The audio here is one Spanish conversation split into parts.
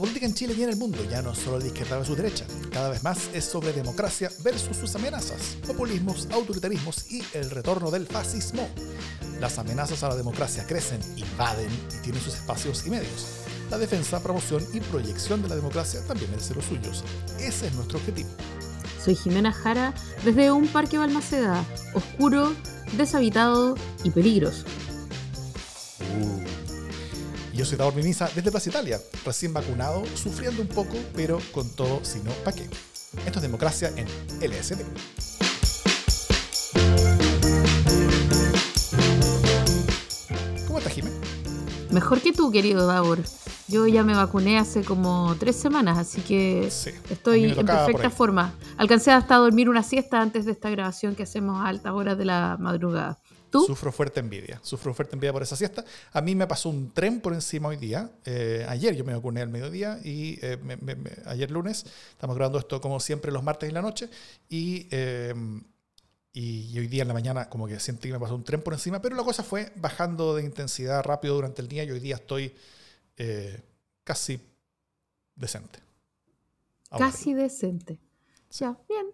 La política en Chile y en el mundo ya no es solo de izquierda versus derecha, cada vez más es sobre democracia versus sus amenazas, populismos, autoritarismos y el retorno del fascismo. Las amenazas a la democracia crecen, invaden y tienen sus espacios y medios. La defensa, promoción y proyección de la democracia también ser los suyos. Ese es nuestro objetivo. Soy Jimena Jara desde un parque Balmaceda, oscuro, deshabitado y peligroso. Uh. Yo soy Davor Mimisa desde Plaza Italia, recién vacunado, sufriendo un poco, pero con todo, sino pa' qué. Esto es democracia en LSD. ¿Cómo estás, Jimena? Mejor que tú, querido Davor. Yo ya me vacuné hace como tres semanas, así que estoy en perfecta forma. Alcancé hasta a dormir una siesta antes de esta grabación que hacemos a altas horas de la madrugada. ¿Tú? Sufro fuerte envidia, sufro fuerte envidia por esa siesta. A mí me pasó un tren por encima hoy día. Eh, ayer yo me vacuné al mediodía y eh, ayer lunes, estamos grabando esto como siempre los martes y la noche, y, eh, y, hoy día en la mañana como que sentí que me pasó un tren por encima, pero la cosa fue bajando de intensidad rápido durante el día y hoy día estoy casi decente. casi decente. Ya, bien.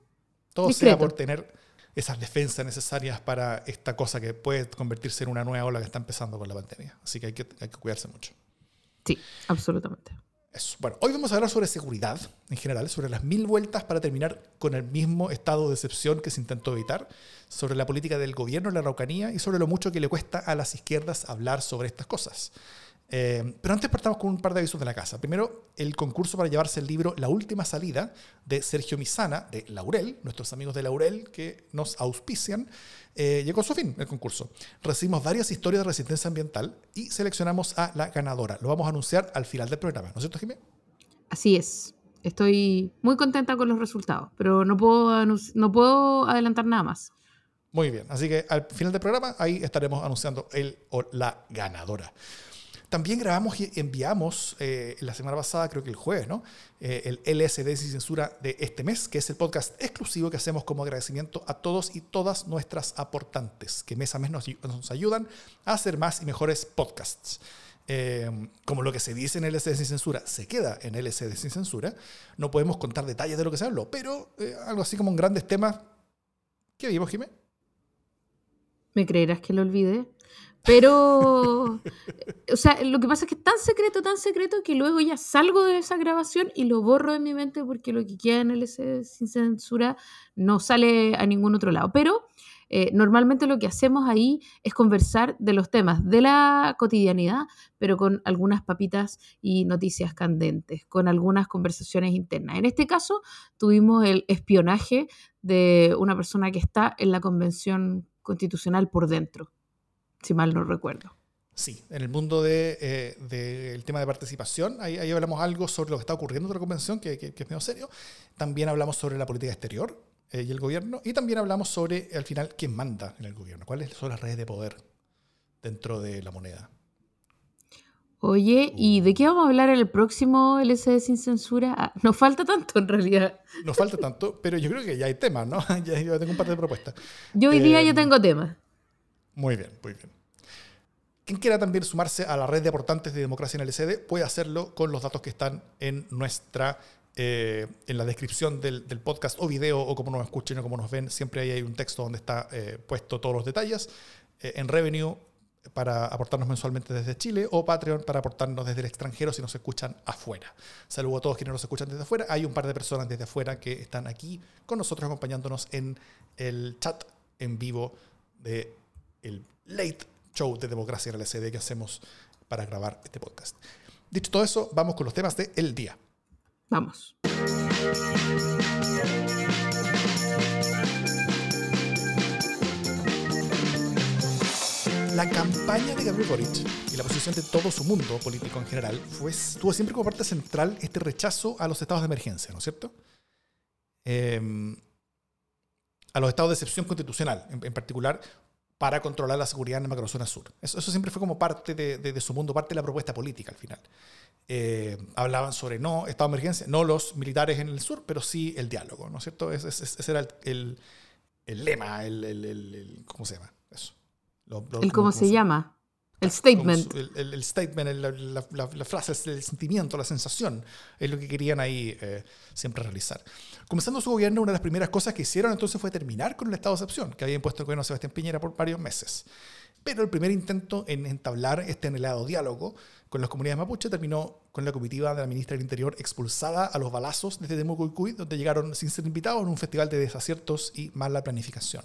Todo sea por tener esas defensas necesarias para esta cosa que puede convertirse en una nueva ola que está empezando con la pandemia. Así que hay que, hay que cuidarse mucho. Sí, absolutamente. Eso. Bueno, hoy vamos a hablar sobre seguridad en general, sobre las mil vueltas para terminar con el mismo estado de excepción que se intentó evitar, sobre la política del gobierno en la Araucanía y sobre lo mucho que le cuesta a las izquierdas hablar sobre estas cosas. Eh, pero antes partamos con un par de avisos de la casa. Primero, el concurso para llevarse el libro La Última Salida de Sergio Misana, de Laurel, nuestros amigos de Laurel que nos auspician, eh, llegó a su fin el concurso. Recibimos varias historias de resistencia ambiental y seleccionamos a la ganadora. Lo vamos a anunciar al final del programa, ¿no es cierto, Jiménez? Así es. Estoy muy contenta con los resultados, pero no puedo, no puedo adelantar nada más. Muy bien, así que al final del programa ahí estaremos anunciando el o la ganadora. También grabamos y enviamos eh, la semana pasada, creo que el jueves, ¿no? Eh, el LSD sin censura de este mes, que es el podcast exclusivo que hacemos como agradecimiento a todos y todas nuestras aportantes, que mes a mes nos, nos ayudan a hacer más y mejores podcasts. Eh, como lo que se dice en LSD sin censura se queda en LSD sin censura, no podemos contar detalles de lo que se habló, pero algo así como en grandes temas. ¿Qué vimos, Jimé? ¿Me creerás que lo olvidé? Pero, o sea, lo que pasa es que es tan secreto, tan secreto, que luego ya salgo de esa grabación y lo borro de mi mente porque lo que queda en el S sin censura no sale a ningún otro lado. Pero eh, normalmente lo que hacemos ahí es conversar de los temas de la cotidianidad, pero con algunas papitas y noticias candentes, con algunas conversaciones internas. En este caso, tuvimos el espionaje de una persona que está en la convención constitucional por dentro si mal no recuerdo. Sí, en el mundo del de, tema de participación, ahí, ahí, hablamos algo sobre lo que está ocurriendo en la convención, que, que, es medio serio. También hablamos sobre la política exterior eh, y el gobierno. Y también hablamos sobre, al final, quién manda en el gobierno, cuáles son las redes de poder dentro de la moneda. Oye, ¿y de qué vamos a hablar en el próximo LCD sin censura? Ah, nos falta tanto en realidad. Nos falta tanto, pero yo creo que ya hay temas, ¿no? ya yo tengo un par de propuestas. Yo hoy día ya eh, tengo temas. Muy bien, muy bien. Quien quiera también sumarse a la red de aportantes de Democracia en el LCD puede hacerlo con los datos que están en nuestra eh, en la descripción del, podcast o video o como nos escuchen o como nos ven, siempre ahí hay un texto donde está eh, puesto todos los detalles. Eh, en Revenue para aportarnos mensualmente desde Chile o Patreon para aportarnos desde el extranjero si nos escuchan afuera. Saludo a todos quienes nos escuchan desde afuera. Hay un par de personas desde afuera que están aquí con nosotros acompañándonos en el chat en vivo de el late show de democracia en la LCD que hacemos para grabar este podcast. Dicho todo eso, vamos con los temas del el día. Vamos. La campaña de Gabriel Boric y la posición de todo su mundo político en general fue, tuvo siempre como parte central este rechazo a los estados de emergencia, ¿no es cierto? Em, a los estados de excepción constitucional, en, en, particular para controlar la seguridad en la macrozona sur. Eso, eso siempre fue como parte de, su mundo, parte de la propuesta política al final. Eh, hablaban sobre no estado de emergencia, no los militares en el sur, pero sí el diálogo, ¿no es cierto? Ese, era el, lema, el, ¿cómo se llama? Eso. ¿El cómo, se, llama? El statement. el, statement, la, frase, el sentimiento, la sensación, es lo que querían ahí eh, siempre realizar. Comenzando su gobierno, una de las primeras cosas que hicieron entonces fue terminar con el estado de excepción que había impuesto el gobierno de Sebastián Piñera por varios meses. Pero el primer intento en entablar este anhelado diálogo con las comunidades mapuche terminó con la comitiva de la ministra del Interior expulsada a los balazos desde Temuco donde llegaron sin ser invitados en un festival de desaciertos y mala planificación.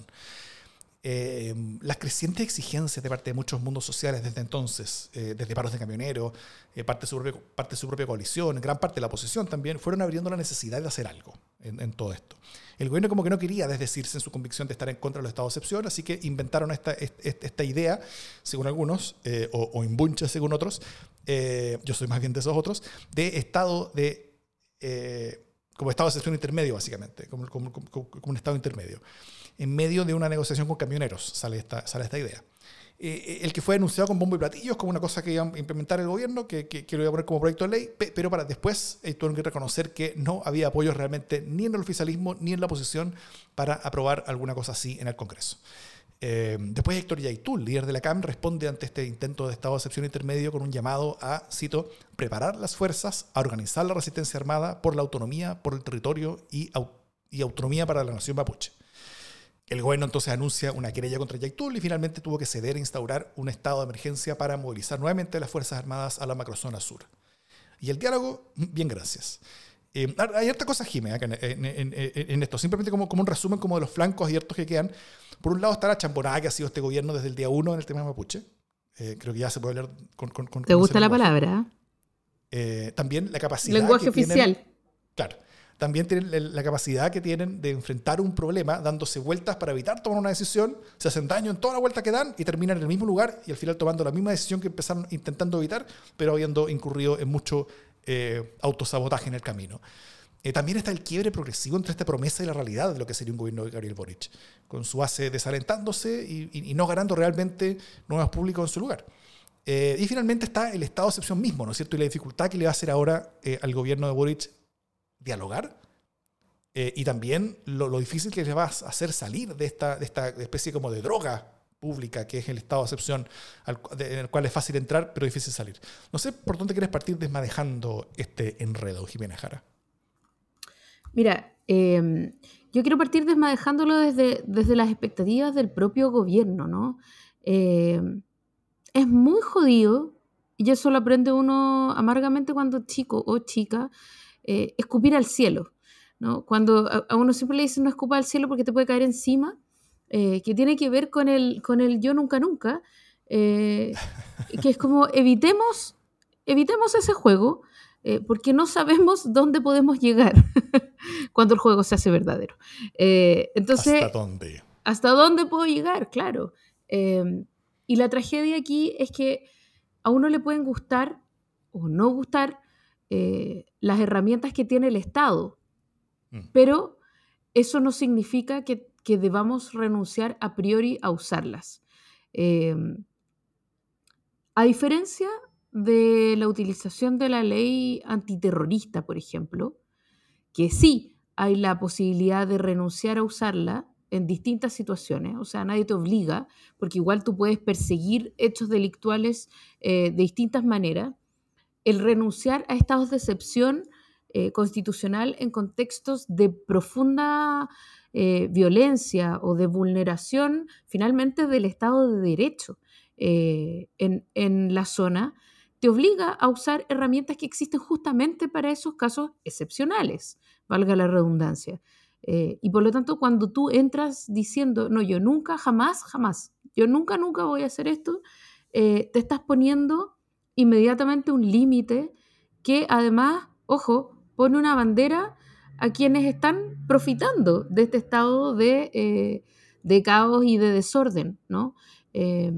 Eh, las crecientes exigencias de parte de muchos mundos sociales desde entonces, eh, desde paros de camioneros, eh, parte, de su propia, parte de su propia coalición, gran parte de la oposición también, fueron abriendo la necesidad de hacer algo en, todo esto. El gobierno como que no quería desdecirse en su convicción de estar en contra de los estados de excepción, así que inventaron esta, esta, idea, según algunos, o, o bunche según otros, yo soy más bien de esos otros, de estado de... como estado de excepción intermedio, básicamente, como, como, como un estado intermedio en medio de una negociación con camioneros, sale esta, sale esta idea. Eh, eh, el que fue anunciado con bombo y platillos como una cosa que iba a implementar el gobierno, que, que, lo iba a poner como proyecto de ley, pero para después eh, tuvieron que reconocer que no había apoyo realmente ni en el oficialismo ni en la oposición para aprobar alguna cosa así en el Congreso. después Héctor Yaitul, líder de la CAM, responde ante este intento de estado de excepción intermedio con un llamado a, cito, preparar las fuerzas, a organizar la resistencia armada por la autonomía, por el territorio y, y autonomía para la nación mapuche. El gobierno entonces anuncia una querella contra Yaitul y finalmente tuvo que ceder e instaurar un estado de emergencia para movilizar nuevamente las Fuerzas Armadas a la macrozona sur. Y el diálogo, bien, gracias. Eh, hay harta cosa, Jimé, en, esto, simplemente como, como un resumen como de los flancos abiertos que quedan. Por un lado está la chamborada que ha sido este gobierno desde el día uno en el tema de mapuche. Eh, creo que ya se puede hablar con... con, ¿Te gusta la palabra? Eh, también la capacidad... Lenguaje oficial. claro también tienen la capacidad que tienen de enfrentar un problema dándose vueltas para evitar tomar una decisión, se hacen daño en toda la vuelta que dan y terminan en el mismo lugar y al final tomando la misma decisión que empezaron intentando evitar, pero habiendo incurrido en mucho eh, autosabotaje en el camino. Eh, también está el quiebre progresivo entre esta promesa y la realidad de lo que sería un gobierno de Gabriel Boric, con su base desalentándose y, no ganando realmente nuevos públicos en su lugar. Eh, y finalmente está el estado de excepción mismo, ¿no es cierto? Y la dificultad que le va a hacer ahora al gobierno de Boric dialogar eh, y también lo, difícil que les va a hacer salir de esta, de esta especie como de droga pública que es el estado de excepción en el cual es fácil entrar pero difícil salir. No sé por dónde quieres partir desmadejando este enredo, Jimena Jara. Mira, em, yo quiero partir desmadejándolo desde, desde las expectativas del propio gobierno, ¿no? Em, es muy jodido, y eso lo aprende uno amargamente cuando chico o chica, eh, escupir al cielo. ¿no? Cuando a, uno siempre le dicen no escupa al cielo porque te puede caer encima, eh, que tiene que ver con el, con el yo nunca nunca, eh, que es como evitemos, evitemos ese juego porque no sabemos dónde podemos llegar cuando el juego se hace verdadero. entonces, ¿Hasta dónde? ¿Hasta dónde puedo llegar? Claro. y la tragedia aquí es que a uno le pueden gustar o no gustar eh, las herramientas que tiene el Estado, mm. pero eso no significa que, debamos renunciar a priori a usarlas. Em, a diferencia de la utilización de la ley antiterrorista, por ejemplo, que sí hay la posibilidad de renunciar a usarla en distintas situaciones, o sea, nadie te obliga, porque igual tú puedes perseguir hechos delictuales eh, de distintas maneras, el renunciar a estados de excepción eh, constitucional en contextos de profunda eh, violencia o de vulneración finalmente del Estado de Derecho eh, en, la zona, te obliga a usar herramientas que existen justamente para esos casos excepcionales, valga la redundancia. y por lo tanto, cuando tú entras diciendo, no, yo nunca, jamás, jamás, yo nunca, nunca voy a hacer esto, te estás poniendo inmediatamente un límite que además, ojo, pone una bandera a quienes están profitando de este estado de, eh, caos y de desorden, ¿no? Eh,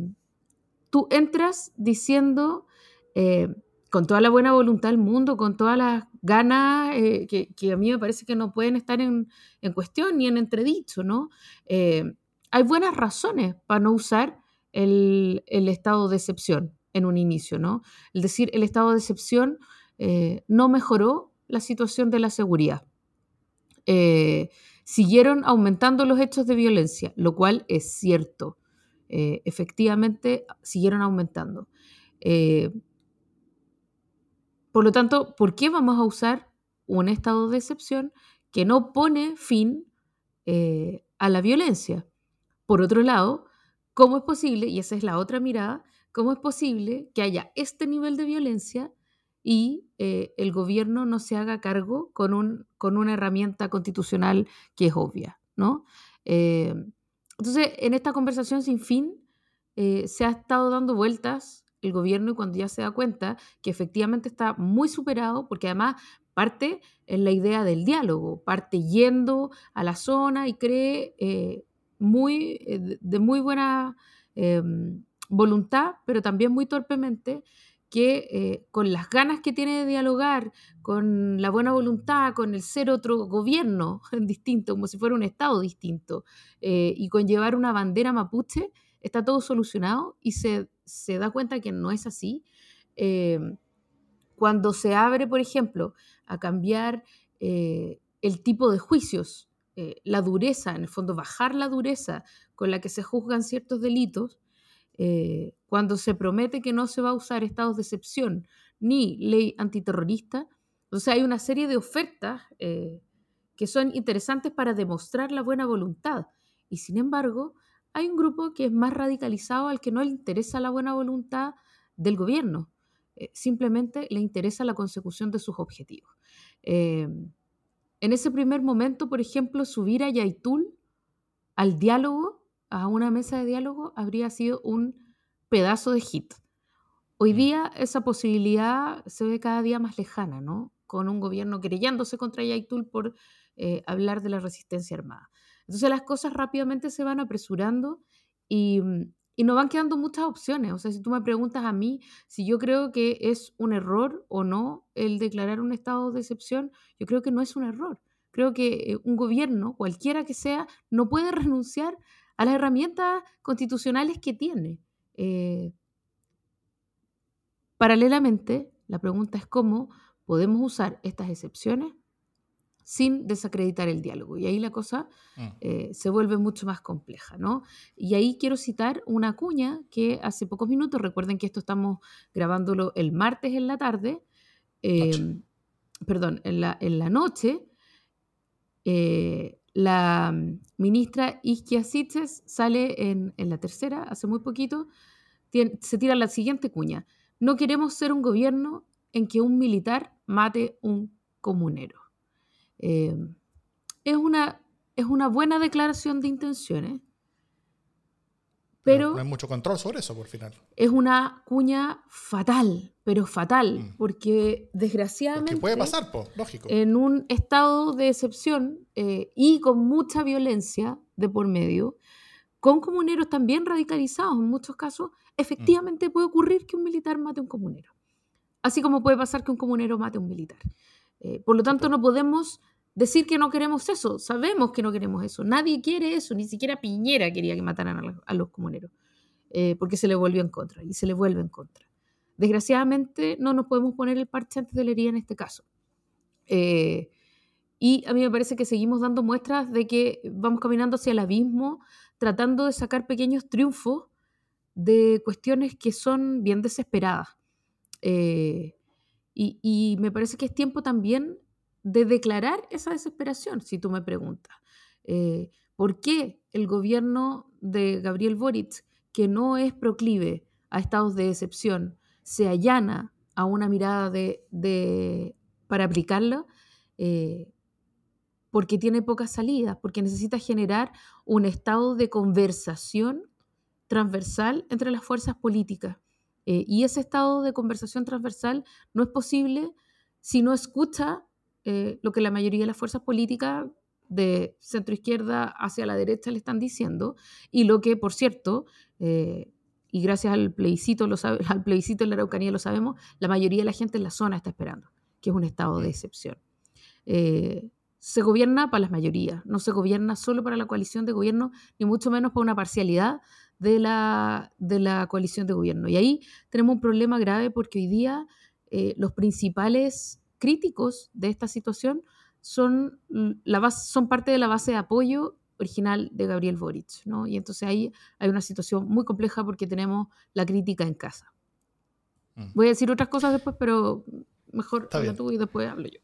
tú entras diciendo, eh, con toda la buena voluntad del mundo, con todas las ganas que, a mí me parece que no pueden estar en, cuestión ni en entredicho, ¿no? hay buenas razones para no usar el, el estado de excepción en un inicio, ¿no? Es decir, el estado de excepción eh, no mejoró la situación de la seguridad. Eh, siguieron aumentando los hechos de violencia, lo cual es cierto. eh, efectivamente siguieron aumentando. Por lo tanto, ¿por qué vamos a usar un estado de excepción que no pone fin a la violencia? Por otro lado, ¿cómo es posible, y esa es la otra mirada, cómo es posible que haya este nivel de violencia y el gobierno no se haga cargo con, un, con, una herramienta constitucional que es obvia? ¿no? entonces, en esta conversación sin fin, se ha estado dando vueltas el gobierno y cuando ya se da cuenta que efectivamente está muy superado, porque además parte en la idea del diálogo, parte yendo a la zona y cree eh, muy, eh, de muy buena em, voluntad, pero también muy torpemente, que eh, con las ganas que tiene de dialogar, con la buena voluntad, con el ser otro gobierno distinto, como si fuera un Estado distinto, y con llevar una bandera mapuche, está todo solucionado y se, da cuenta que no es así. Eh, cuando se abre, por ejemplo, a cambiar eh, el tipo de juicios, eh, la dureza, en el fondo bajar la dureza con la que se juzgan ciertos delitos, cuando se promete que no se va a usar estados de excepción ni ley antiterrorista, entonces hay una serie de ofertas que son interesantes para demostrar la buena voluntad. Y sin embargo, hay un grupo que es más radicalizado al que no le interesa la buena voluntad del gobierno, eh, simplemente le interesa la consecución de sus objetivos. Eh, en ese primer momento, por ejemplo, subir a Yaitul al diálogo, a una mesa de diálogo, habría sido un pedazo de hit. Hoy mm. día esa posibilidad se ve cada día más lejana, ¿no? Con un gobierno querellándose contra Yaitul por eh, hablar de la resistencia armada. Entonces las cosas rápidamente se van apresurando y, mm, y no van quedando muchas opciones. O sea, si tú me preguntas a mí si yo creo que es un error o no el declarar un estado de excepción, yo creo que no es un error. Creo que eh, un gobierno, cualquiera que sea, no puede renunciar a las herramientas constitucionales que tiene. Eh, paralelamente, la pregunta es cómo podemos usar estas excepciones sin desacreditar el diálogo. Y ahí la cosa mm. eh, se vuelve mucho más compleja, ¿no? Y ahí quiero citar una cuña que hace pocos minutos, recuerden que esto estamos grabándolo el martes en la tarde, em, perdón, en la, en la noche, eh, la ministra Isquia Siches sale en, en, la tercera, hace muy poquito, se tira la siguiente cuña. No queremos ser un gobierno en que un militar mate un comunero. Em, es, una, es una buena declaración de intenciones, pero... No, hay mucho control sobre eso por final. Es una cuña fatal, pero fatal, mm. porque desgraciadamente... puede pasar, lógico. En un estado de excepción eh, y con mucha violencia de por medio, con comuneros también radicalizados en muchos casos, efectivamente puede ocurrir que un militar mate a un comunero. Así como puede pasar que un comunero mate a un militar. Eh, por lo tanto, no podemos decir que no queremos eso. Sabemos que no queremos eso. Nadie quiere eso. Ni siquiera Piñera quería que mataran a, los comuneros. Eh, porque se le volvió en contra y se le vuelve en contra. Desgraciadamente no nos podemos poner el parche antes de la herida en este caso. Eh, y a mí me parece que seguimos dando muestras de que vamos caminando hacia el abismo, tratando de sacar pequeños triunfos de cuestiones que son bien desesperadas. Eh, y, me parece que es tiempo también de declarar esa desesperación, si tú me preguntas. Eh, ¿Por qué el gobierno de Gabriel Boric, que no es proclive a estados de excepción, se allana a una mirada de, para aplicarlo? Eh, porque tiene pocas salidas, porque necesita generar un estado de conversación transversal entre las fuerzas políticas. Eh, y ese estado de conversación transversal no es posible si no escucha eh, lo que la mayoría de las fuerzas políticas de centro izquierda hacia la derecha le están diciendo y lo que, por cierto, eh, y gracias al plebiscito, lo sabe, al plebiscito en la Araucanía lo sabemos, la mayoría de la gente en la zona está esperando, que es un estado de excepción. Eh, se gobierna para las mayorías, no se gobierna solo para la coalición de gobierno, ni mucho menos para una parcialidad de la, de la coalición de gobierno. Y ahí tenemos un problema grave porque hoy día los principales críticos de esta situación son, la son parte de la base de apoyo original de Gabriel Boric, ¿no? Y entonces ahí hay una situación muy compleja porque tenemos la crítica en casa. Mm. Voy a decir otras cosas después, pero mejor habla tú y después hablo yo.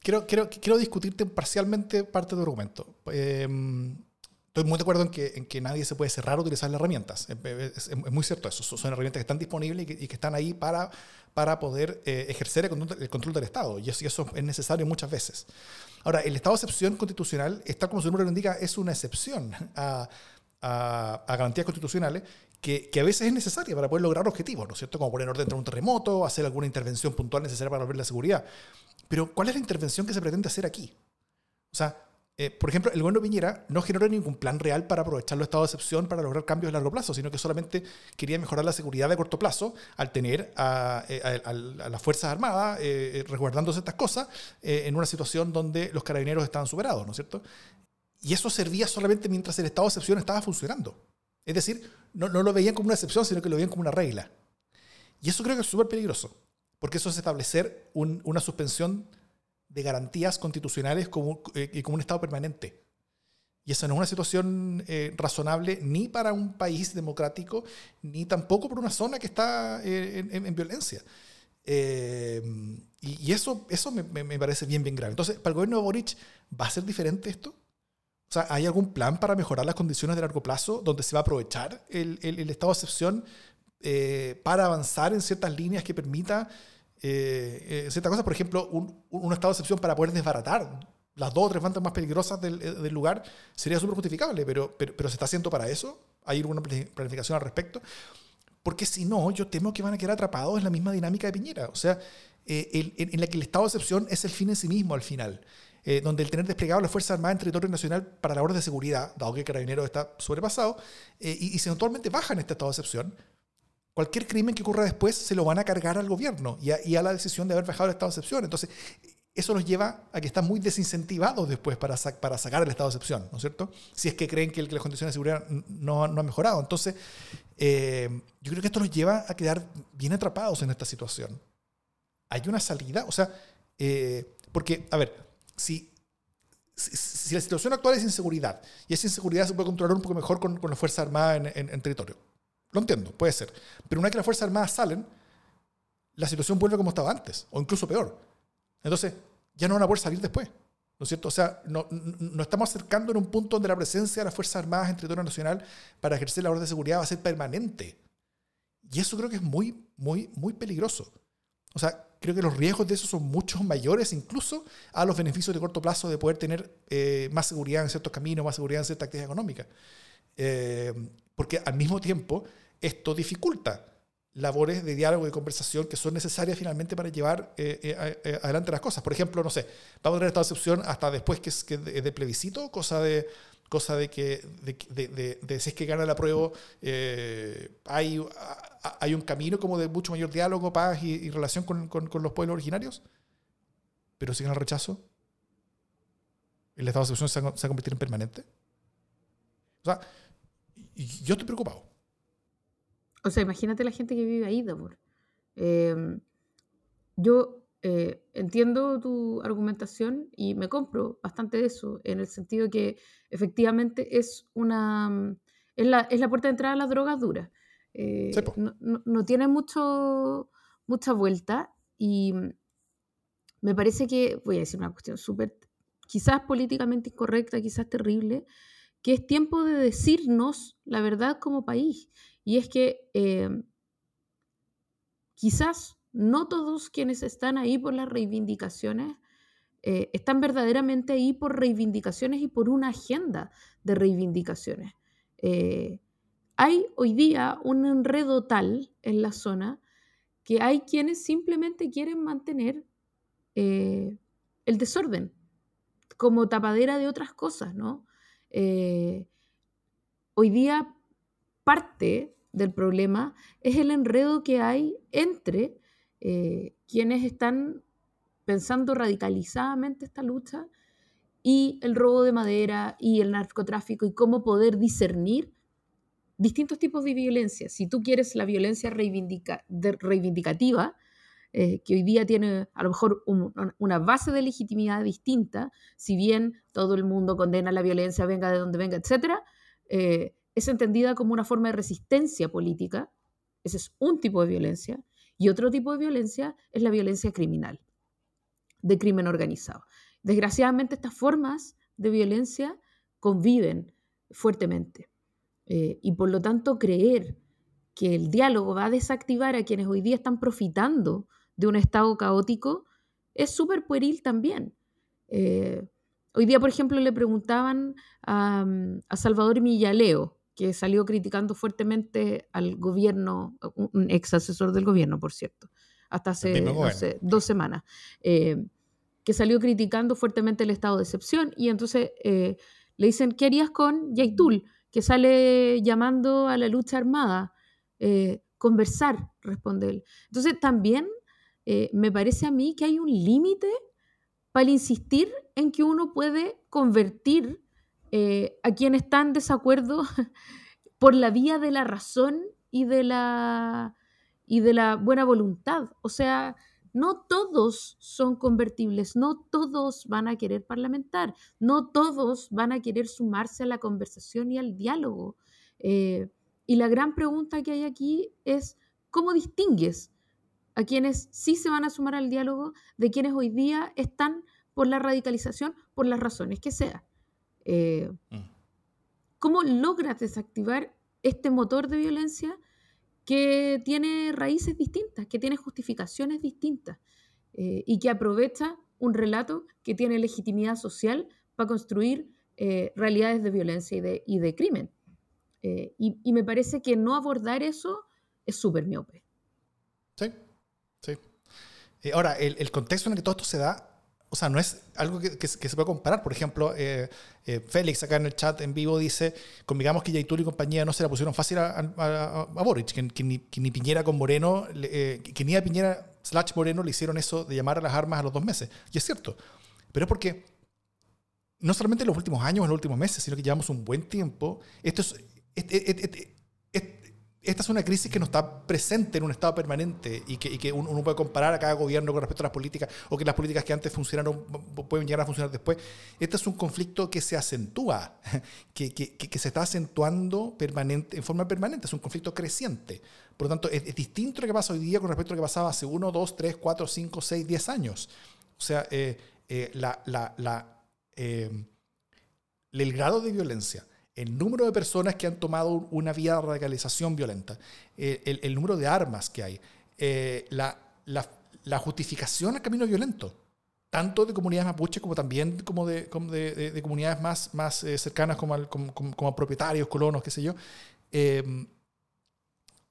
Quiero, quiero, quiero discutirte parcialmente parte de tu argumento. Eh, estoy muy de acuerdo en que, en que nadie se puede cerrar a utilizar las herramientas. Es, muy cierto eso. Son herramientas que están disponibles y que, están ahí para, para poder eh, ejercer el control, del Estado. Y eso, eso, es necesario muchas veces. Ahora, el estado de excepción constitucional, está como su nombre lo indica, es una excepción a, a, a garantías constitucionales que, que, a veces es necesaria para poder lograr objetivos, ¿no es cierto? Como poner orden entre un terremoto, hacer alguna intervención puntual necesaria para volver la seguridad. Pero, ¿cuál es la intervención que se pretende hacer aquí? O sea, eh, por ejemplo, el gobierno Piñera no generó ningún plan real para aprovechar los estados de excepción para lograr cambios a largo plazo, sino que solamente quería mejorar la seguridad de corto plazo al tener a, eh, las Fuerzas Armadas eh, resguardando ciertas cosas en una situación donde los carabineros estaban superados, ¿no es cierto? Y eso servía solamente mientras el estado de excepción estaba funcionando. Es decir, no, no lo veían como una excepción, sino que lo veían como una regla. Y eso creo que es súper peligroso, porque eso es establecer una suspensión de garantías constitucionales como, eh, como un Estado permanente. Y esa no es una situación eh, razonable ni para un país democrático, ni tampoco para una zona que está eh, en, violencia. y, eso, eso me, me, parece bien, bien grave. Entonces, ¿para el gobierno de Boric va a ser diferente esto? O sea, ¿hay algún plan para mejorar las condiciones de largo plazo donde se va a aprovechar el, el, el estado de excepción para avanzar en ciertas líneas que permita eh, eh, ciertas cosas, por ejemplo, un, un, estado de excepción para poder desbaratar las dos o tres bandas más peligrosas del, eh, del lugar sería súper justificable, pero, pero, pero, se está haciendo para eso. ¿Hay alguna planificación al respecto? Porque si no, yo temo que van a quedar atrapados en la misma dinámica de Piñera. O sea, eh, en, la que el estado de excepción es el fin en sí mismo al final. donde el tener desplegado las Fuerzas Armadas en territorio nacional para labores de seguridad, dado que el carabinero está sobrepasado, y, y, se eventualmente baja en este estado de excepción, cualquier crimen que ocurra después se lo van a cargar al gobierno y a, la decisión de haber bajado el estado de excepción. Entonces, eso nos lleva a que están muy desincentivados después para, sacar el estado de excepción, ¿no es cierto? Si es que creen que, las condiciones de seguridad no, no han mejorado. Entonces, eh, yo creo que esto nos lleva a quedar bien atrapados en esta situación. ¿Hay una salida? O sea, eh, porque, a ver, si, la situación actual es inseguridad y esa inseguridad se puede controlar un poco mejor con, con las Fuerzas en territorio, lo entiendo, puede ser. Pero una vez que las Fuerzas Armadas salen, la situación vuelve como estaba antes, o incluso peor. Entonces, ya no van a poder salir después. ¿No es cierto? O sea, no, no, estamos acercando en un punto donde la presencia de las Fuerzas Armadas en territorio nacional para ejercer la orden de seguridad va a ser permanente. Y eso creo que es muy, muy, muy peligroso. O sea, creo que los riesgos de eso son muchos mayores incluso a los beneficios de corto plazo de poder tener eh, más seguridad en ciertos caminos, más seguridad en cierta actividad económica. Eh, porque al mismo tiempo esto dificulta labores de diálogo y conversación que son necesarias finalmente para llevar eh, eh, adelante las cosas. Por ejemplo, no sé, vamos a tener esta excepción hasta después que es, que de, plebiscito, cosa de cosa de que de, de, si es que gana la prueba hay, hay un camino como de mucho mayor diálogo, paz y, relación con, con, los pueblos originarios, pero si gana el rechazo, el estado de excepción se va a convertir en permanente. O sea, yo estoy preocupado. O sea, imagínate la gente que vive ahí, Davor. Em, yo eh, entiendo tu argumentación y me compro bastante de eso, en el sentido que efectivamente es una es la, es la puerta de entrada a las drogas duras. Eh, no, no, tiene mucho, mucha vuelta y me parece que, voy a decir una cuestión súper, quizás políticamente incorrecta, quizás terrible, que es tiempo de decirnos la verdad como país. Y es que em, quizás no todos quienes están ahí por las reivindicaciones eh, están verdaderamente ahí por reivindicaciones y por una agenda de reivindicaciones. Eh, hay hoy día un enredo tal en la zona que hay quienes simplemente quieren mantener eh, el desorden como tapadera de otras cosas, ¿no? Eh, hoy día parte del problema es el enredo que hay entre eh, quienes están pensando radicalizadamente esta lucha y el robo de madera y el narcotráfico y cómo poder discernir distintos tipos de violencia. Si tú quieres la violencia reivindicativa, eh, que hoy día tiene a lo mejor una base de legitimidad distinta, si bien todo el mundo condena la violencia, venga de donde venga, etc., eh, es entendida como una forma de resistencia política, ese es un tipo de violencia, y otro tipo de violencia es la violencia criminal, de crimen organizado. Desgraciadamente estas formas de violencia conviven fuertemente. Eh, y por lo tanto creer que el diálogo va a desactivar a quienes hoy día están profitando de un estado caótico es súper pueril también. Eh, hoy día, por ejemplo, le preguntaban a, a, Salvador Millaleo, que salió criticando fuertemente al gobierno, un ex asesor del gobierno, por cierto, hasta hace dos semanas, eh, que salió criticando fuertemente el estado de excepción y entonces le dicen, ¿qué harías con Yaitul? que sale llamando a la lucha armada. Eh, conversar, responde él. Entonces también eh, me parece a mí que hay un límite para insistir en que uno puede convertir eh, a quien está en desacuerdo por la vía de la razón y de la, y de la buena voluntad. O sea, no todos son convertibles, no todos van a querer parlamentar, no todos van a querer sumarse a la conversación y al diálogo. Eh, y la gran pregunta que hay aquí es, ¿cómo distingues a quienes sí se van a sumar al diálogo de quienes hoy día están por la radicalización, por las razones que sea? Eh, mm. ¿Cómo logras desactivar este motor de violencia que tiene raíces distintas, que tiene justificaciones distintas eh, y que aprovecha un relato que tiene legitimidad social para construir eh, realidades de violencia y de, crimen. Eh, y, me parece que no abordar eso es súper miope. Sí. Ahora, el, el, contexto en el que todo esto se da o sea, no es algo que, se puede comparar. Por ejemplo, eh, eh, Félix acá en el chat en vivo dice, convigamos que Yaitul y compañía no se la pusieron fácil a, a, Boric, que, ni, Piñera con Moreno, eh, que ni a Piñera slash Moreno le hicieron eso de llamar a las armas a los dos meses. Y es cierto. Pero es porque no solamente en los últimos años, en los últimos meses, sino que llevamos un buen tiempo. Esto es, esta es una crisis que no está presente en un estado permanente y que, uno, puede comparar a cada gobierno con respecto a las políticas o que las políticas que antes funcionaron pueden llegar a funcionar después. Este es un conflicto que se acentúa, que, se está acentuando permanente, en forma permanente, es un conflicto creciente. Por lo tanto, es, distinto lo que pasa hoy día con respecto a lo que pasaba hace 1, 2, 3, 4, 5, 6, 10 años. O sea, eh, eh, eh, el grado de violencia el número de personas que han tomado una vía de radicalización violenta, eh, el, número de armas que hay, eh, la, justificación al camino violento, tanto de comunidades mapuches como también como de, de, comunidades más, eh, cercanas como, como, como, propietarios, colonos, qué sé yo.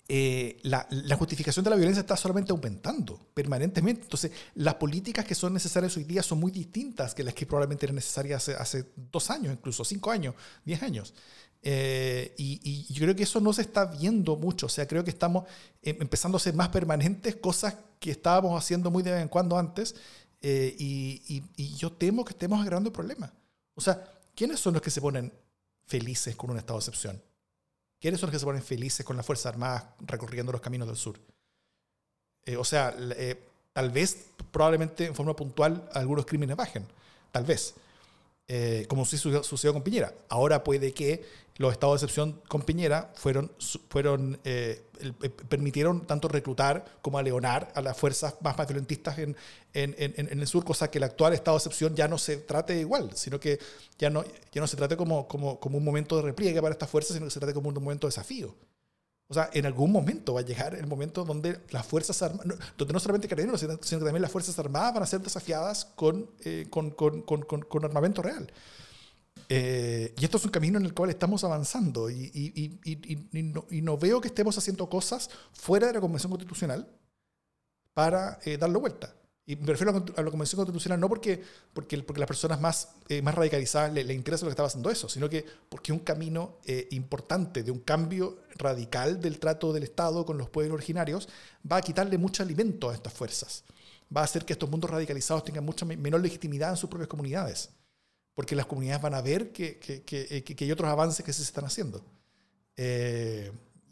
Eh, la, justificación de la violencia está solamente aumentando permanentemente. Entonces, las políticas que son necesarias hoy día son muy distintas que las que probablemente eran necesarias hace, dos años, incluso cinco años, diez años. Eh, y, yo creo que eso no se está viendo mucho. O sea, creo que estamos em, empezando a ser más permanentes cosas que estábamos haciendo muy de vez en cuando antes. Eh, y, y yo temo que estemos agravando el problema. O sea, ¿quiénes son los que se ponen felices con un estado de excepción? ¿Quiénes son los que se ponen felices con las Fuerzas Armadas recorriendo los caminos del sur? Eh, o sea, eh, tal vez, probablemente en forma puntual, algunos crímenes bajen. Tal vez. Eh, como sí sucedió con Piñera. Ahora puede que los estados de excepción con Piñera fueron, fueron, eh, permitieron tanto reclutar como a leonar a las fuerzas más, violentistas en, en, en, el sur, cosa que el actual estado de excepción ya no se trate igual, sino que ya no, ya no se trate como, como, como un momento de repliegue para estas fuerzas, sino que se trate como un momento de desafío. O sea, en algún momento va a llegar el momento donde las Fuerzas Armadas, donde no solamente carabineros, sino que también las Fuerzas Armadas van a ser desafiadas con, eh, con, con, con, armamento real. Eh, y esto es un camino en el cual estamos avanzando y, y, y, no, y, no, veo que estemos haciendo cosas fuera de la Convención Constitucional para eh, darlo vuelta. Y me refiero a la Convención Constitucional no porque, porque, porque las personas más, eh, más radicalizadas le, le, interesa lo que estaba haciendo eso, sino que porque es un camino eh, importante de un cambio radical del trato del Estado con los pueblos originarios va a quitarle mucho alimento a estas fuerzas. Va a hacer que estos mundos radicalizados tengan mucha menor legitimidad en sus propias comunidades. Porque las comunidades van a ver que, que, que, que hay otros avances que se están haciendo. Eh,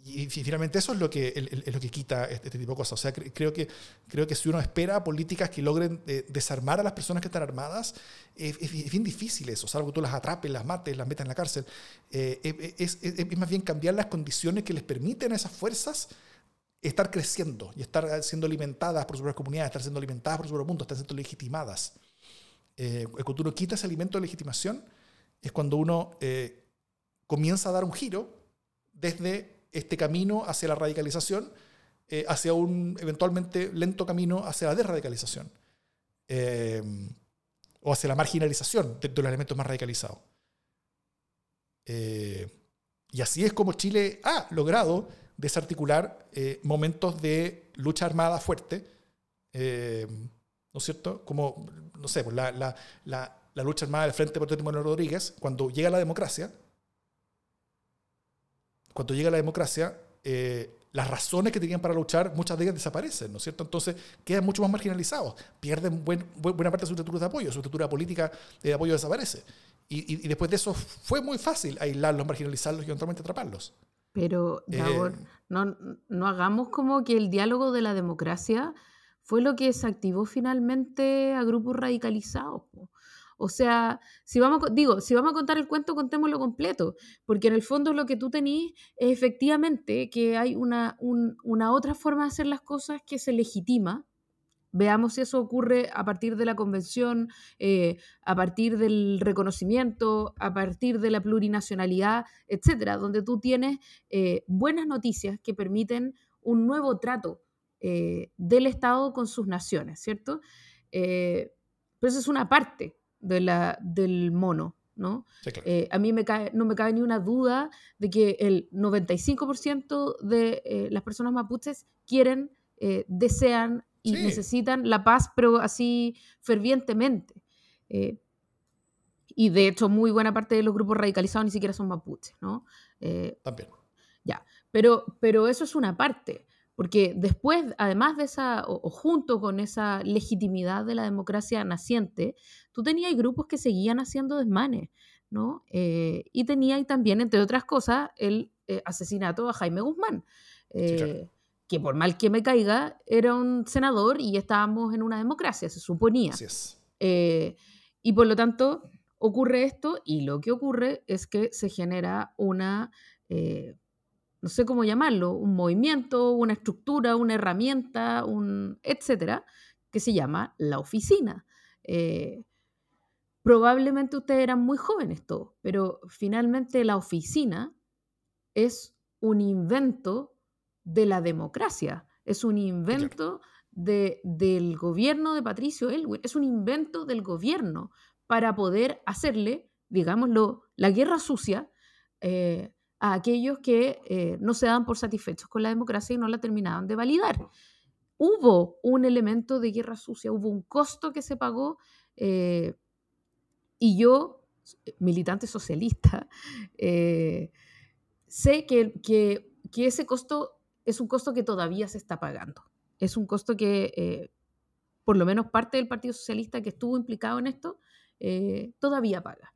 y finalmente eso es lo que, es lo que quita este, este, tipo de cosas. O sea, creo, que, creo que si uno espera políticas que logren eh, desarmar a las personas que están armadas, es, bien difícil eso, salvo que tú las atrapes, las mates, las metas en la cárcel. Eh, es, es, más bien cambiar las condiciones que les permiten a esas fuerzas estar creciendo y estar siendo alimentadas por sus propias comunidades, estar siendo alimentadas por su propio mundo, estar siendo legitimadas. Eh, cuando uno quita ese alimento de legitimación, es cuando uno comienza a dar un giro desde este camino hacia la radicalización, eh, hacia un eventualmente lento camino hacia la desradicalización, eh, o hacia la marginalización de, los elementos más radicalizados. Eh, y así es como Chile ha logrado desarticular momentos de lucha armada fuerte, ¿no es cierto? Como, no sé, pues la, la, la, lucha armada del Frente Patriótico Manuel Rodríguez, cuando llega la democracia, cuando llega la democracia, eh, las razones que tenían para luchar, muchas de ellas desaparecen, ¿no es cierto? Entonces quedan mucho más marginalizados, pierden buena parte de su estructura de apoyo, su estructura política de apoyo desaparece. Y, después de eso fue muy fácil aislarlos, marginalizarlos y eventualmente atraparlos. Pero, eh, no, no hagamos como que el diálogo de la democracia fue lo que desactivó finalmente a grupos radicalizados. O sea, si vamos, digo, si vamos a contar el cuento, contémoslo completo, porque en el fondo lo que tú tenés es efectivamente que hay una, una otra forma de hacer las cosas que se legitima. Veamos si eso ocurre a partir de la convención, eh, a partir del reconocimiento, a partir de la plurinacionalidad, etcétera, donde tú tienes eh, buenas noticias que permiten un nuevo trato eh, del Estado con sus naciones, ¿cierto? pero esa es una parte de la, del mono. ¿no? Eh, a mí me cae, no me cabe ni una duda de que el 95% de eh, las personas mapuches quieren, eh, desean y necesitan la paz, pero así fervientemente. y de hecho, muy buena parte de los grupos radicalizados ni siquiera son mapuches, ¿no? También. Ya, pero, pero eso es una parte. Porque después, además de esa, o, junto con esa legitimidad de la democracia naciente, tú tenías grupos que seguían haciendo desmanes, ¿no? Eh, y tenías también, entre otras cosas, el eh, asesinato a Jaime Guzmán, eh, que por mal que me caiga, era un senador y estábamos en una democracia, se suponía. Así es. y por lo tanto, ocurre esto y lo que ocurre es que se genera una no sé cómo llamarlo, un movimiento, una estructura, una herramienta, un etcétera, que se llama la oficina. Eh, probablemente ustedes eran muy jóvenes todos, pero finalmente la oficina es un invento de la democracia, es un invento del gobierno de Patricio Elwin, es un invento del gobierno para poder hacerle, digámoslo, la guerra sucia eh, a aquellos que eh, no se daban por satisfechos con la democracia y no la terminaban de validar. Hubo un elemento de guerra sucia, hubo un costo que se pagó eh, y yo, militante socialista, eh, sé que, que, que, ese costo es un costo que todavía se está pagando. Es un costo que por lo menos parte del Partido Socialista que estuvo implicado en esto todavía paga.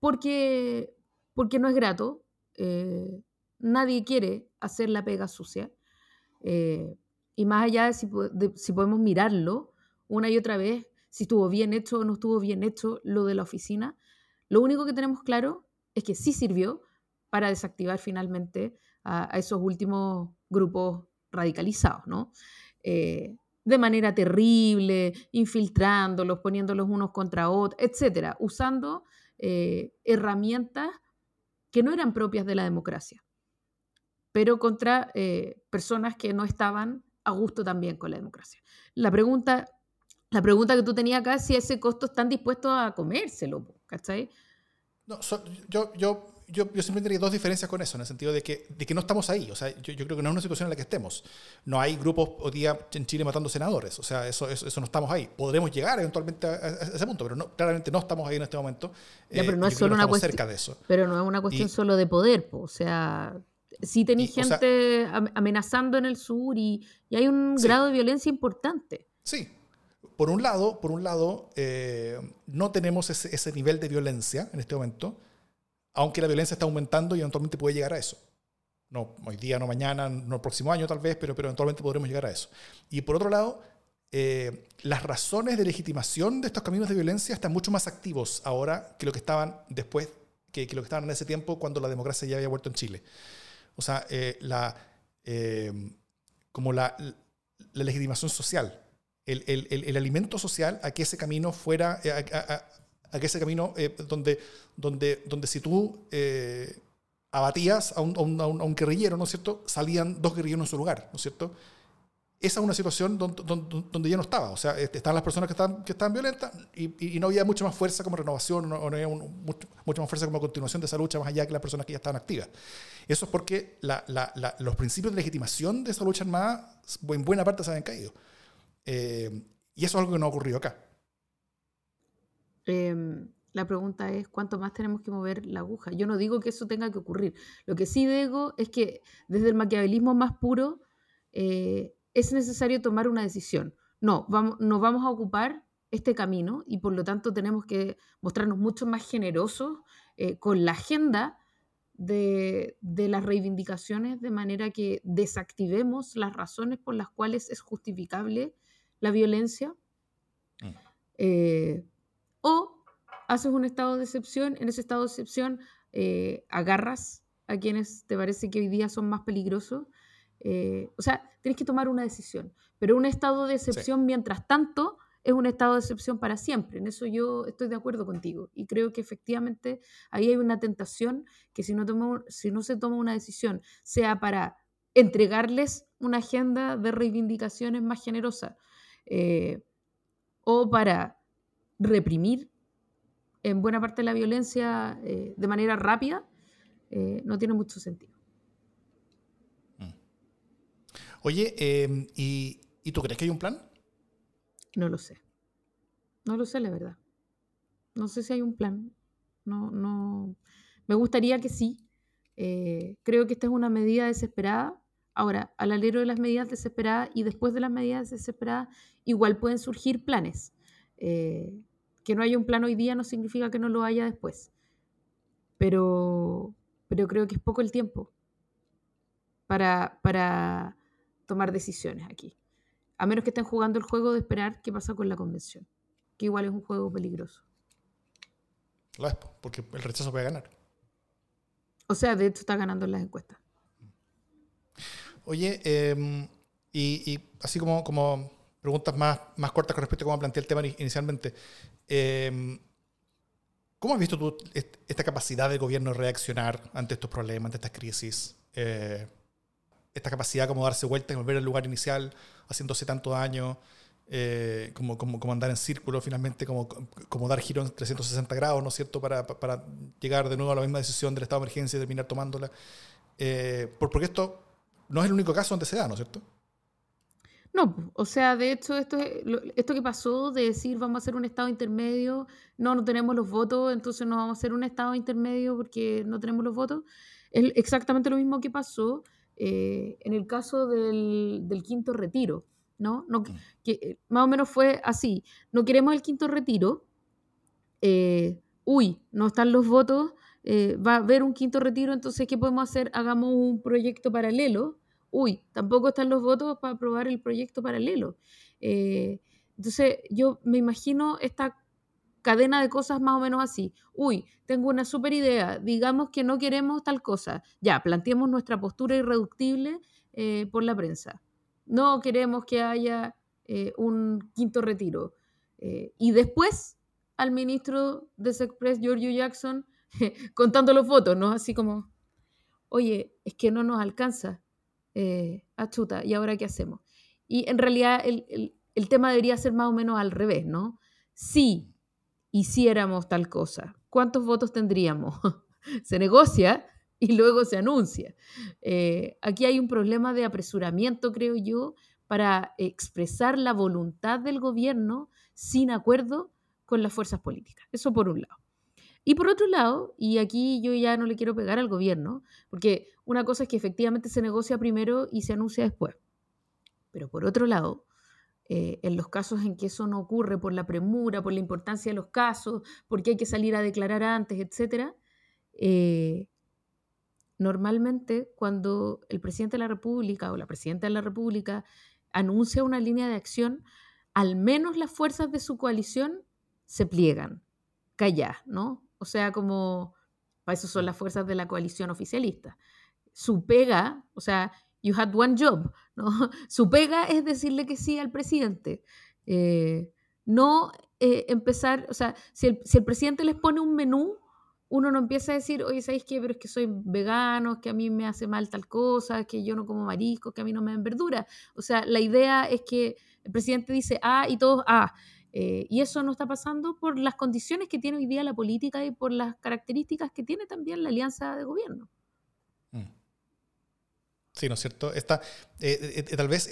Porque, porque no es grato, eh, nadie quiere hacer la pega sucia. Eh, y más allá de si, podemos mirarlo una y otra vez, si estuvo bien hecho o no estuvo bien hecho lo de la oficina, lo único que tenemos claro es que sí sirvió para desactivar finalmente a, esos últimos grupos radicalizados, ¿no? Eh, de manera terrible, infiltrándolos, poniéndolos unos contra otros, etcétera, usando herramientas que no eran propias de la democracia, pero contra eh, personas que no estaban a gusto también con la democracia. La pregunta, la pregunta que tú tenías acá es si ese costo están dispuestos a comérselo, ¿cachai? No, yo, yo yo, yo siempre tendría dos diferencias con eso, en el sentido de que, de que no estamos ahí. O sea, yo, yo, creo que no es una situación en la que estemos. No hay grupos hoy día en Chile matando senadores. O sea, eso, eso, no estamos ahí. Podremos llegar eventualmente a, ese punto, pero no, claramente no estamos ahí en este momento. Ya, pero no es solo una cuestión. de eso. Pero no es una cuestión solo de poder. O sea, sí tenéis gente amenazando en el sur y, y hay un grado de violencia importante. Sí, por un lado, por un lado eh, no tenemos ese, ese, nivel de violencia en este momento, aunque la violencia está aumentando y eventualmente puede llegar a eso. No hoy día, no mañana, no el próximo año tal vez, pero, pero eventualmente podremos llegar a eso. Y por otro lado, eh, las razones de legitimación de estos caminos de violencia están mucho más activos ahora que lo que estaban después, que, lo que estaban en ese tiempo cuando la democracia ya había vuelto en Chile. O sea, eh, la, eh, como la, legitimación social, el, el, el, alimento social a que ese camino fuera, que ese camino donde, donde, donde si tú abatías a un, a, un, a un, guerrillero, ¿no es cierto?, salían dos guerrilleros en su lugar, ¿no es cierto? esa es una situación donde, donde, ya no estaba. O sea, este, estaban las personas que estaban, que estaban violentas y, y, no había mucha más fuerza como renovación, no, no había mucho, mucha más fuerza como continuación de esa lucha más allá que las personas que ya estaban activas. Eso es porque la, la, los principios de legitimación de esa lucha armada en buena parte se habían caído. Eh, y eso es algo que no ha ocurrido acá. Em, la pregunta es, ¿cuánto más tenemos que mover la aguja? Yo no digo que eso tenga que ocurrir. Lo que sí digo es que desde el maquiavelismo más puro, eh, es necesario tomar una decisión. No, vamos, nos vamos a ocupar este camino y por lo tanto tenemos que mostrarnos mucho más generosos eh, con la agenda de, las reivindicaciones de manera que desactivemos las razones por las cuales es justificable la violencia. Mm. Eh, o haces un estado de excepción, en ese estado de excepción eh, agarras a quienes te parece que hoy día son más peligrosos eh, o sea, tienes que tomar una decisión, pero un estado de excepción mientras tanto es un estado de excepción para siempre. En eso yo estoy de acuerdo contigo y creo que efectivamente ahí hay una tentación que si no, si no se toma una decisión, sea para entregarles una agenda de reivindicaciones más generosa eh, o para reprimir en buena parte la violencia eh, de manera rápida, no tiene mucho sentido. Oye, em, ¿y, tú crees que hay un plan? No lo sé. No lo sé, la verdad. No sé si hay un plan. No, no. Me gustaría que sí. Eh, creo que esta es una medida desesperada. Ahora, al alero de las medidas desesperadas y después de las medidas desesperadas, igual pueden surgir planes. Eh, que no haya un plan hoy día no significa que no lo haya después. Pero, pero creo que es poco el tiempo para, para tomar decisiones aquí. A menos que estén jugando el juego de esperar qué pasa con la convención, que igual es un juego peligroso. Lo es, porque el rechazo puede ganar. O sea, de hecho está ganando en las encuestas. Oye, em, y, así como, como preguntas más, más cortas con respecto a cómo planteé el tema inicialmente, em, ¿cómo has visto tú esta capacidad del gobierno de reaccionar ante estos problemas, ante estas crisis? Eh, esta capacidad como darse vuelta y volver al lugar inicial, haciéndose tanto daño, eh, como, como, como, andar en círculo finalmente, como, como dar giro en 360 grados, ¿no es cierto?, para, para, llegar de nuevo a la misma decisión del estado de emergencia y terminar tomándola. Eh, porque esto no es el único caso donde se da, ¿no es cierto? No, o sea, de hecho, esto, esto que pasó de decir vamos a hacer un estado intermedio, no, no tenemos los votos, entonces no vamos a hacer un estado intermedio porque no tenemos los votos, es exactamente lo mismo que pasó eh, en el caso del, quinto retiro, ¿no? no mm. que, eh, más o menos fue así, no queremos el quinto retiro, eh, uy, no están los votos, va a haber un quinto retiro, entonces, ¿qué podemos hacer? Hagamos un proyecto paralelo, uy, tampoco están los votos para aprobar el proyecto paralelo. entonces, yo me imagino esta cadena de cosas más o menos así. Uy, tengo una super idea, digamos que no queremos tal cosa. Ya, planteemos nuestra postura irreductible eh, por la prensa. No queremos que haya eh, un quinto retiro. Eh, y después al ministro de Sexpress, Giorgio Jackson, contando los votos, ¿no? Así como, oye, es que no nos alcanza, achuta, ¿y ahora qué hacemos? Y en realidad el, el tema debería ser más o menos al revés, ¿no? Sí, hiciéramos tal cosa? ¿Cuántos votos tendríamos? se negocia y luego se anuncia. Eh, aquí hay un problema de apresuramiento, creo yo, para expresar la voluntad del gobierno sin acuerdo con las fuerzas políticas. Eso por un lado. Y por otro lado, y aquí yo ya no le quiero pegar al gobierno, porque una cosa es que efectivamente se negocia primero y se anuncia después. Pero por otro lado, eh, en los casos en que eso no ocurre por la premura, por la importancia de los casos, porque hay que salir a declarar antes, etc., eh, normalmente cuando el presidente de la República o la presidenta de la República anuncia una línea de acción, al menos las fuerzas de su coalición se pliegan, calla, ¿no? O sea, como, para eso son las fuerzas de la coalición oficialista. Su pega, o sea, you had one job, ¿no? Su pega es decirle que sí al presidente. Eh, no eh, empezar, o sea, si el, si el presidente les pone un menú, uno no empieza a decir, oye, ¿sabéis qué? Pero es que soy vegano, que a mí me hace mal tal cosa, que yo no como marisco, que a mí no me dan verdura. O sea, la idea es que el presidente dice A y todos A. Eh, y eso no está pasando por las condiciones que tiene hoy día la política y por las características que tiene también la alianza de gobierno. Mm. Sí, ¿no es cierto? Esta, eh, tal vez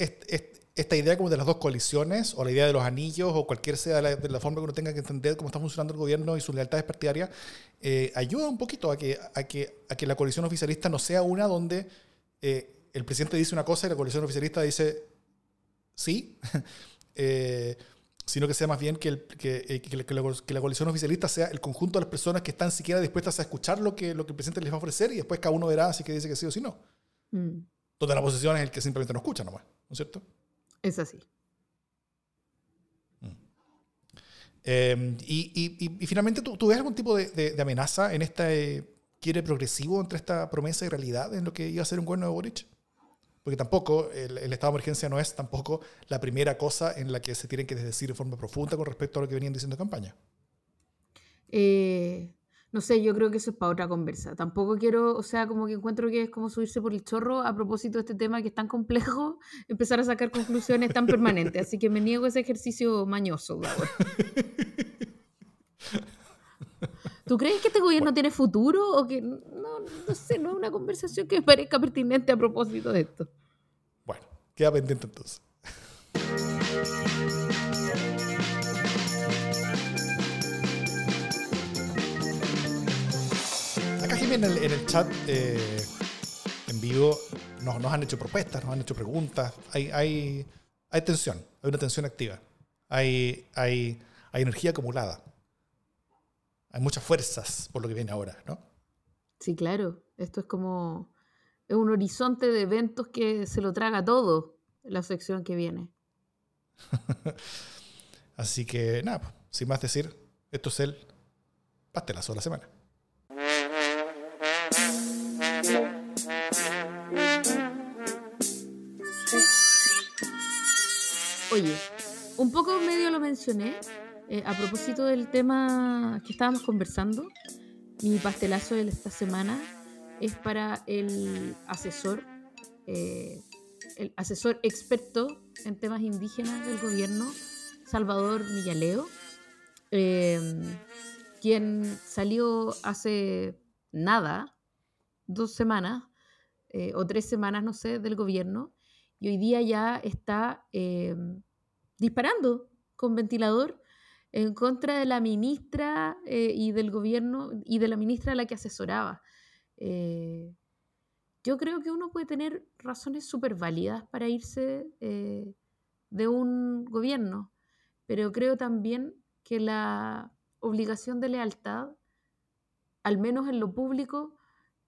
esta idea como de las dos coaliciones, o la idea de los anillos, o cualquier sea la, de la forma que uno tenga que entender cómo está funcionando el gobierno y sus lealtades partidarias, eh, ayuda un poquito a que, a, que, a que la coalición oficialista no sea una donde eh, el presidente dice una cosa y la coalición oficialista dice sí, eh, sino que sea más bien que, que, la, coalición oficialista sea el conjunto de las personas que están siquiera dispuestas a escuchar lo que, lo que el presidente les va a ofrecer y después cada uno verá si que dice que sí o si no. Mm. Donde la oposición es el que simplemente no escucha nomás, ¿no es cierto? Es así. Mm. Em, y, finalmente, ¿tú, ves algún tipo de, amenaza en este quiere progresivo entre esta promesa y realidad en lo que iba a ser un gobierno de Boric? Porque tampoco el, estado de emergencia no es tampoco la primera cosa en la que se tienen que decir de forma profunda con respecto a lo que venían diciendo en campaña. Eh, no sé, yo creo que eso es para otra conversa. Tampoco quiero, o sea, como que encuentro que es como subirse por el chorro a propósito de este tema que es tan complejo, empezar a sacar conclusiones tan permanentes. Así que me niego a ese ejercicio mañoso. ¿Tú crees que este gobierno tiene futuro o que no, no sé, no es una conversación que me parezca pertinente a propósito de esto? Bueno, queda pendiente entonces. En el, en el chat eh, en vivo nos, nos, han hecho propuestas, nos han hecho preguntas. Hay, hay, hay tensión, hay una tensión activa. Hay, hay, hay energía acumulada. Hay muchas fuerzas por lo que viene ahora, ¿no? Sí, claro. Esto es como es un horizonte de eventos que se lo traga todo la sección que viene. Así que nada, sin más decir, esto es el pastelazo de la semana. Oye, un poco medio lo mencioné eh, a propósito del tema que estábamos conversando. Mi pastelazo de esta semana es para el asesor, eh, el asesor experto en temas indígenas del gobierno, Salvador Millaleo, em, quien salió hace nada, dos semanas eh, o tres semanas, no sé, del gobierno, y hoy día ya está eh, disparando con ventilador en contra de la ministra eh, y del gobierno y de la ministra a la que asesoraba. Eh, yo creo que uno puede tener razones súper válidas para irse de un gobierno, pero creo también que la obligación de lealtad, al menos en lo público,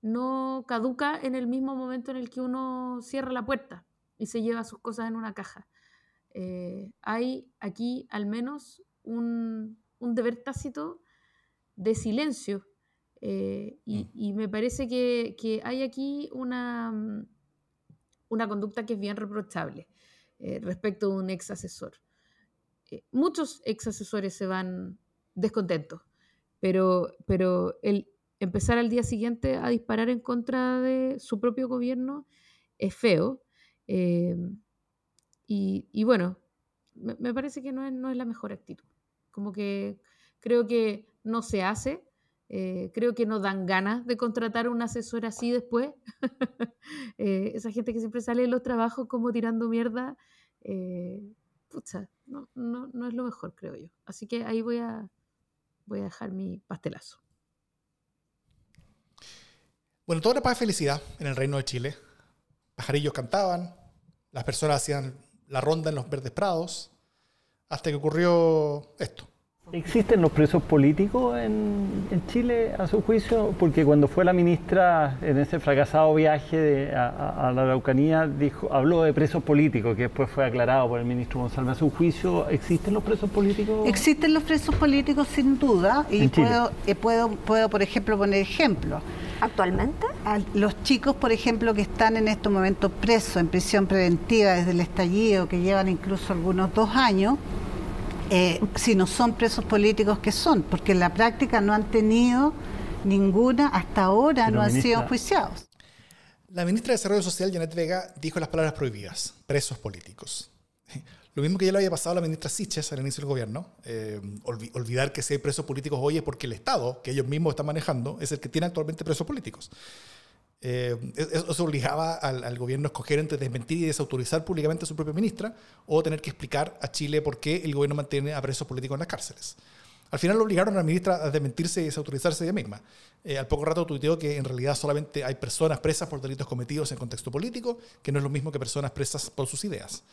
no caduca en el mismo momento en el que uno cierra la puerta y se lleva sus cosas en una caja. Eh, hay aquí al menos un, deber tácito de silencio eh, mm. y, me parece que, hay aquí una, mm, una conducta que es bien reprochable eh, respecto de un ex asesor. muchos ex asesores se van descontentos, pero, pero el empezar al día siguiente a disparar en contra de su propio gobierno es feo Em, y, bueno, me, parece que no es, no es la mejor actitud. Como que creo que no se hace, eh, creo que no dan ganas de contratar a un asesor así después. Eh, esa gente que siempre sale de los trabajos como tirando mierda, eh, pucha, no, no, no, es lo mejor, creo yo. Así que ahí voy a, voy a dejar mi pastelazo. Bueno, toda la paz y felicidad en el Reino de Chile. Pajarillos cantaban, las personas hacían la ronda en los verdes prados, hasta que ocurrió esto. ¿Existen los presos políticos en, Chile a su juicio? Porque cuando fue la ministra en ese fracasado viaje a, la Araucanía, dijo, habló de presos políticos, que después fue aclarado por el ministro González. A su juicio, ¿existen los presos políticos? Existen los presos políticos sin duda y puedo, eh, puedo, puedo, por ejemplo, poner ejemplos. ¿Actualmente? los chicos, por ejemplo, que están en estos momentos presos en prisión preventiva desde el estallido, que llevan incluso algunos dos años, eh, si no son presos políticos que son, porque en la práctica no han tenido ninguna, hasta ahora no han sido enjuiciados. La ministra de Desarrollo Social, Janet Vega, dijo las palabras prohibidas, presos políticos. Lo mismo que ya le había pasado a la ministra Siches al inicio del gobierno, eh, olvidar que si hay presos políticos hoy es porque el Estado, que ellos mismos están manejando, es el que tiene actualmente presos políticos. Eh, eso obligaba al, gobierno a escoger entre desmentir y desautorizar públicamente a su propia ministra o tener que explicar a Chile por qué el gobierno mantiene a presos políticos en las cárceles. Al final lo obligaron a la ministra a desmentirse y desautorizarse ella misma. Eh, al poco rato tuiteó que en realidad solamente hay personas presas por delitos cometidos en contexto político, que no es lo mismo que personas presas por sus ideas.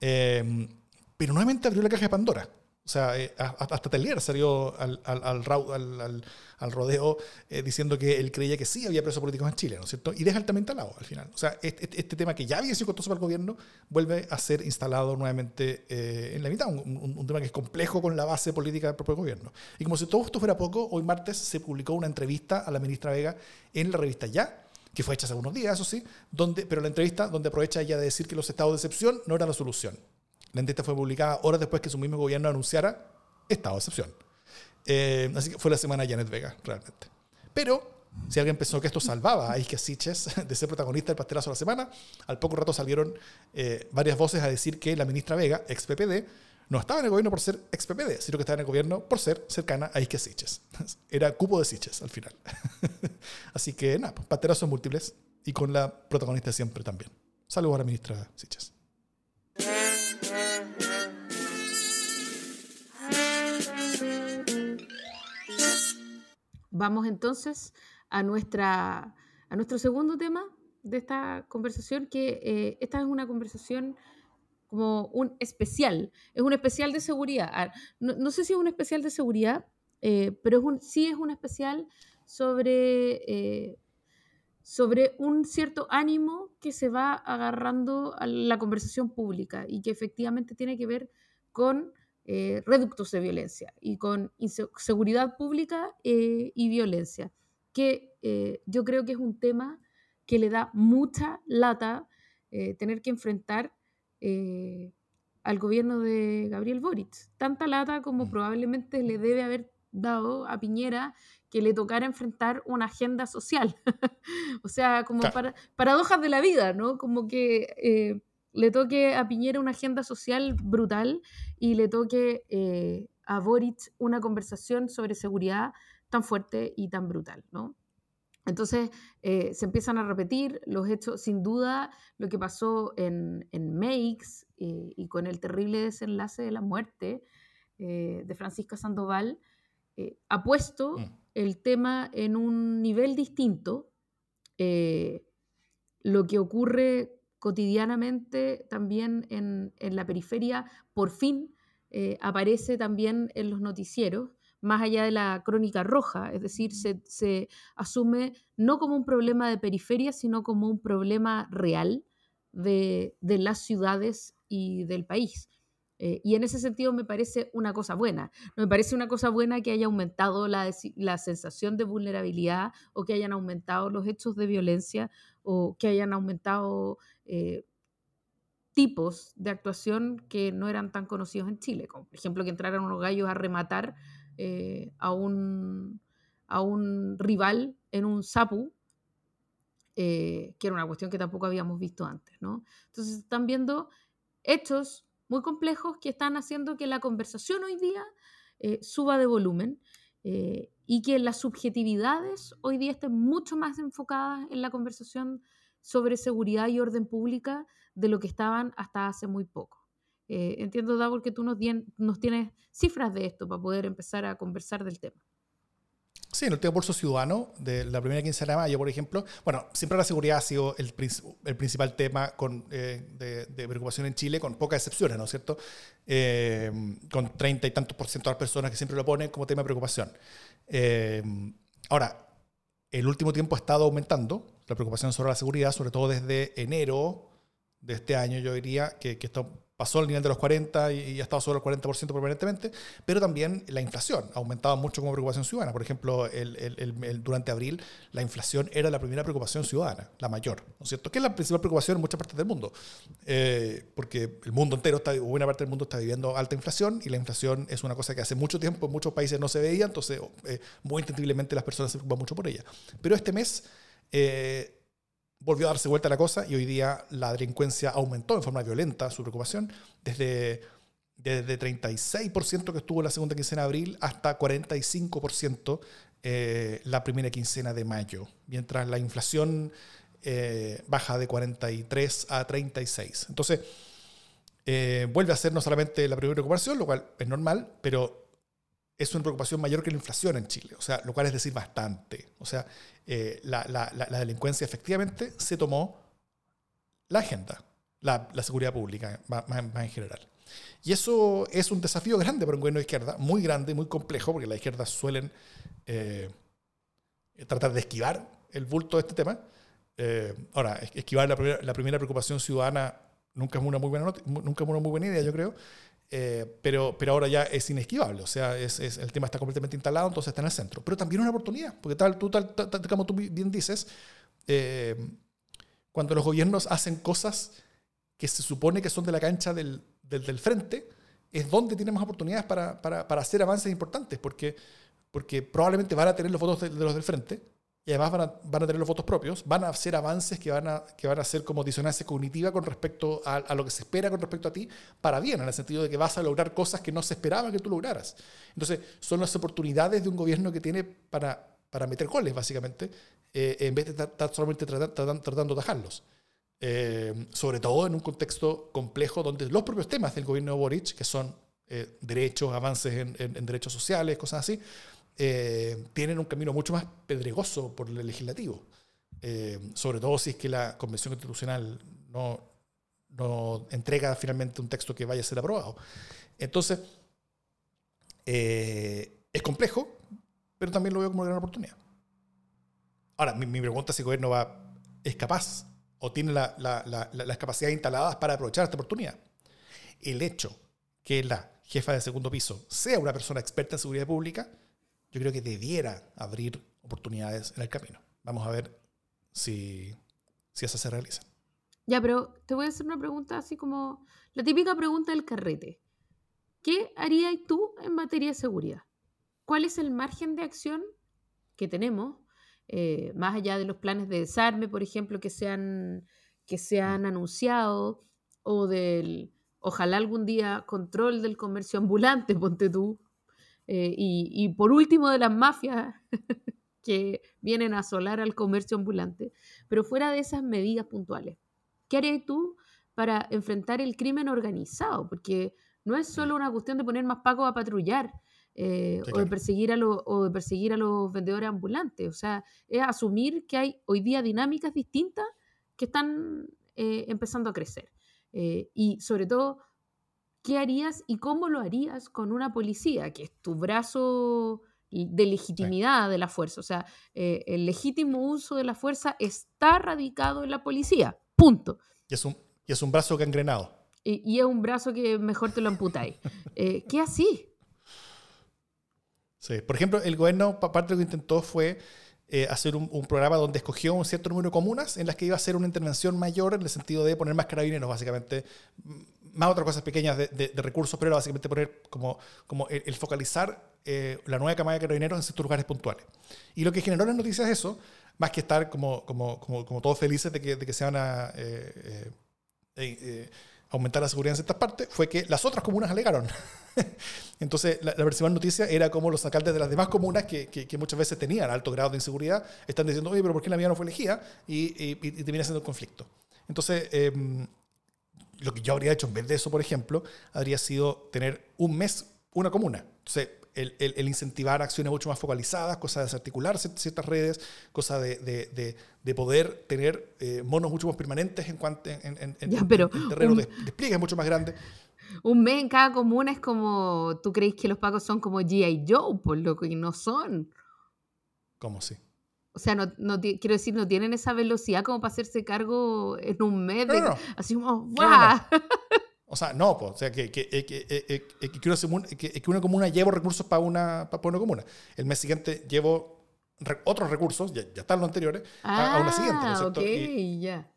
Eh, pero nuevamente abrió la caja de Pandora. O sea, eh, hasta Telier salió al, al, al, al rodeo eh, diciendo que él creía que sí había presos políticos en Chile, ¿no es cierto? Y deja altamente al al final. O sea, este, tema que ya había sido costoso para el gobierno vuelve a ser instalado nuevamente eh, en la mitad, un, un, tema que es complejo con la base política del propio gobierno. Y como si todo esto fuera poco, hoy martes se publicó una entrevista a la ministra Vega en la revista Ya, que fue hecha hace unos días, eso sí, donde, pero la entrevista donde aprovecha ella de decir que los estados de excepción no eran la solución. La entrevista fue publicada horas después que su mismo gobierno anunciara estado de excepción. Eh, así que fue la semana de Janet Vega, realmente. Pero, si alguien pensó que esto salvaba a Ike Siches de ser protagonista del pastelazo de la semana, al poco rato salieron eh, varias voces a decir que la ministra Vega, ex PPD, no estaba en el gobierno por ser ex PPD, sino que estaba en el gobierno por ser cercana a Ike Siches. Era cupo de Siches al final. Así que nada, pues, pastelazos múltiples y con la protagonista siempre también. Saludos a la ministra Siches. Vamos entonces a, nuestra, a nuestro segundo tema de esta conversación, que eh, esta es una conversación como un especial, es un especial de seguridad. Ah, no, sé si es un especial de seguridad, eh, pero es un, sí es un especial sobre, eh, sobre un cierto ánimo que se va agarrando a la conversación pública y que efectivamente tiene que ver con eh, reductos de violencia y con seguridad pública y violencia, que yo creo que es un tema que le da mucha lata tener que enfrentar al gobierno de Gabriel Boric. Tanta lata como mm. probablemente le debe haber dado a Piñera que le tocara enfrentar una agenda social. o sea, como para, paradojas de la vida, ¿no? Como que le toque a Piñera una agenda social brutal y le toque eh, a Boric una conversación sobre seguridad tan fuerte y tan brutal, ¿no? Entonces eh, se empiezan a repetir los hechos, sin duda lo que pasó en, en Meix eh, y con el terrible desenlace de la muerte de Francisca Sandoval, ha puesto mm. el tema en un nivel distinto. lo que ocurre cotidianamente también en, la periferia, por fin eh, aparece también en los noticieros, más allá de la crónica roja, es decir, se, asume no como un problema de periferia, sino como un problema real de, las ciudades y del país. Eh, y en ese sentido me parece una cosa buena. me parece una cosa buena que haya aumentado la, la, sensación de vulnerabilidad o que hayan aumentado los hechos de violencia o que hayan aumentado eh, tipos de actuación que no eran tan conocidos en Chile, como por ejemplo que entraran unos gallos a rematar eh, a, un, a un rival en un sapu, eh, que era una cuestión que tampoco habíamos visto antes. ¿no? Entonces están viendo hechos muy complejos que están haciendo que la conversación hoy día suba de volumen y que las subjetividades hoy día estén mucho más enfocadas en la conversación sobre seguridad y orden pública de lo que estaban hasta hace muy poco. Eh, entiendo, Davor, que tú nos, nos tienes cifras de esto para poder empezar a conversar del tema. Sí, en el último pulso ciudadano de la primera quincena de mayo, por ejemplo. Bueno, siempre la seguridad ha sido el, el principal tema con, eh, de, preocupación en Chile, con pocas excepciones, ¿no es cierto? Eh, con treinta y tantos por ciento de las personas que siempre lo ponen como tema de preocupación. Eh, ahora, el último tiempo ha estado aumentando la preocupación sobre la seguridad, sobre todo desde enero de este año, yo diría, que, que esto pasó al nivel de los 40 y, ha estado sobre el 40% permanentemente, pero también la inflación ha aumentado mucho como preocupación ciudadana. Por ejemplo, el, durante abril la inflación era la primera preocupación ciudadana, la mayor, ¿no es cierto? Que es la principal preocupación en muchas partes del mundo, eh, porque el mundo entero, está, buena parte del mundo está viviendo alta inflación y la inflación es una cosa que hace mucho tiempo en muchos países no se veía, entonces eh, muy intensivamente las personas se preocupan mucho por ella. Pero este mes... Eh, volvió a darse vuelta la cosa y hoy día la delincuencia aumentó en forma violenta su preocupación desde, desde 36% que estuvo en la segunda quincena de abril hasta 45% eh, la primera quincena de mayo, mientras la inflación eh, baja de 43 a 36. Entonces, eh, vuelve a ser no solamente la primera preocupación, lo cual es normal, pero es una preocupación mayor que la inflación en Chile, o sea, lo cual es decir bastante. O sea, eh, la, delincuencia efectivamente se tomó la agenda, la, seguridad pública más, en general. Y eso es un desafío grande para un gobierno de izquierda, muy grande, muy complejo, porque las izquierdas suelen eh, tratar de esquivar el bulto de este tema. Eh, ahora, esquivar la primera, la primera preocupación ciudadana nunca es una muy buena, nunca es una muy buena idea, yo creo. Eh, pero, pero ahora ya es inesquivable, o sea, es, el tema está completamente instalado, entonces está en el centro. Pero también una oportunidad, porque tal, tú, tal, como tú bien dices, eh, cuando los gobiernos hacen cosas que se supone que son de la cancha del, del, frente, es donde tienen más oportunidades para, para, para, hacer avances importantes, porque, porque probablemente van a tener los votos de los del frente, y además van a, van a, tener los votos propios, van a hacer avances que van a, que van a ser como disonancia cognitiva con respecto a, a, lo que se espera con respecto a ti, para bien, en el sentido de que vas a lograr cosas que no se esperaba que tú lograras. Entonces, son las oportunidades de un gobierno que tiene para, para meter goles, básicamente, eh, en vez de estar solamente tratando, tratando de atajarlos. Eh, sobre todo en un contexto complejo donde los propios temas del gobierno de Boric, que son eh, derechos, avances en, en derechos sociales, cosas así, eh, tienen un camino mucho más pedregoso por el legislativo. Eh, sobre todo si es que la Convención Constitucional no, no, entrega finalmente un texto que vaya a ser aprobado. Entonces, eh, es complejo, pero también lo veo como una gran oportunidad. Ahora, mi, pregunta es si el gobierno va, es capaz o tiene la, la, las capacidades instaladas para aprovechar esta oportunidad. El hecho que la jefa de segundo piso sea una persona experta en seguridad pública yo creo que debiera abrir oportunidades en el camino. Vamos a ver si, si esas se realizan. Ya, pero te voy a hacer una pregunta así como la típica pregunta del carrete. ¿Qué harías tú en materia de seguridad? ¿Cuál es el margen de acción que tenemos, eh, más allá de los planes de desarme, por ejemplo, que se han, que se han anunciado, o del, ojalá algún día, control del comercio ambulante, ponte tú, eh, y, por último de las mafias que vienen a asolar al comercio ambulante. Pero fuera de esas medidas puntuales, ¿qué harías tú para enfrentar el crimen organizado? Porque no es solo una cuestión de poner más pagos a patrullar. Eh, o, de perseguir a o de perseguir a los vendedores ambulantes. O sea, es asumir que hay hoy día dinámicas distintas que están eh, empezando a crecer. y sobre todo, ¿qué harías y cómo lo harías con una policía, que es tu brazo de legitimidad de la fuerza? O sea, eh, el legítimo uso de la fuerza está radicado en la policía, punto. Y es un, y es un brazo gangrenado. Y, y es un brazo que mejor te lo amputáis. Eh, ¿Qué así? Sí, por ejemplo, el gobierno, parte de lo que intentó fue eh, hacer un, programa donde escogió un cierto número de comunas en las que iba a hacer una intervención mayor en el sentido de poner más carabineros, básicamente, más otras cosas pequeñas de, recursos, pero básicamente poner como, como el, focalizar eh, la nueva camada de carabineros en ciertos lugares puntuales. Y lo que generó las noticias es eso, más que estar como, como, como, como todos felices de que, de que se van a eh, aumentar la seguridad en ciertas partes, fue que las otras comunas alegaron. Entonces, la, la, principal noticia era como los alcaldes de las demás comunas, que, que, muchas veces tenían alto grado de inseguridad, están diciendo, oye, pero ¿por qué la mía no fue elegida? Y, y, termina siendo un conflicto. Entonces, em, lo que yo habría hecho en vez de eso, por ejemplo, habría sido tener un mes una comuna. Entonces, el, el, incentivar acciones mucho más focalizadas, cosa de desarticular ciertas redes, cosa de, de, de, poder tener eh, monos mucho más permanentes en cuanto en, en, en terrenos de despliegue mucho más grandes. Un mes en cada comuna es como, ¿tú crees que los pacos son como G.I. Joe? Por lo que no son. ¿Cómo sí? O sea, no, no quiero decir, no tienen esa velocidad como para hacerse cargo en un mes. Así como, ¡guau! O sea, no, pues, o sea, que, que, que, que, una comuna llevo recursos para una, para una comuna. El mes siguiente llevo otros recursos, ya, ya están los anteriores, a, una siguiente. ¿no es y, ya.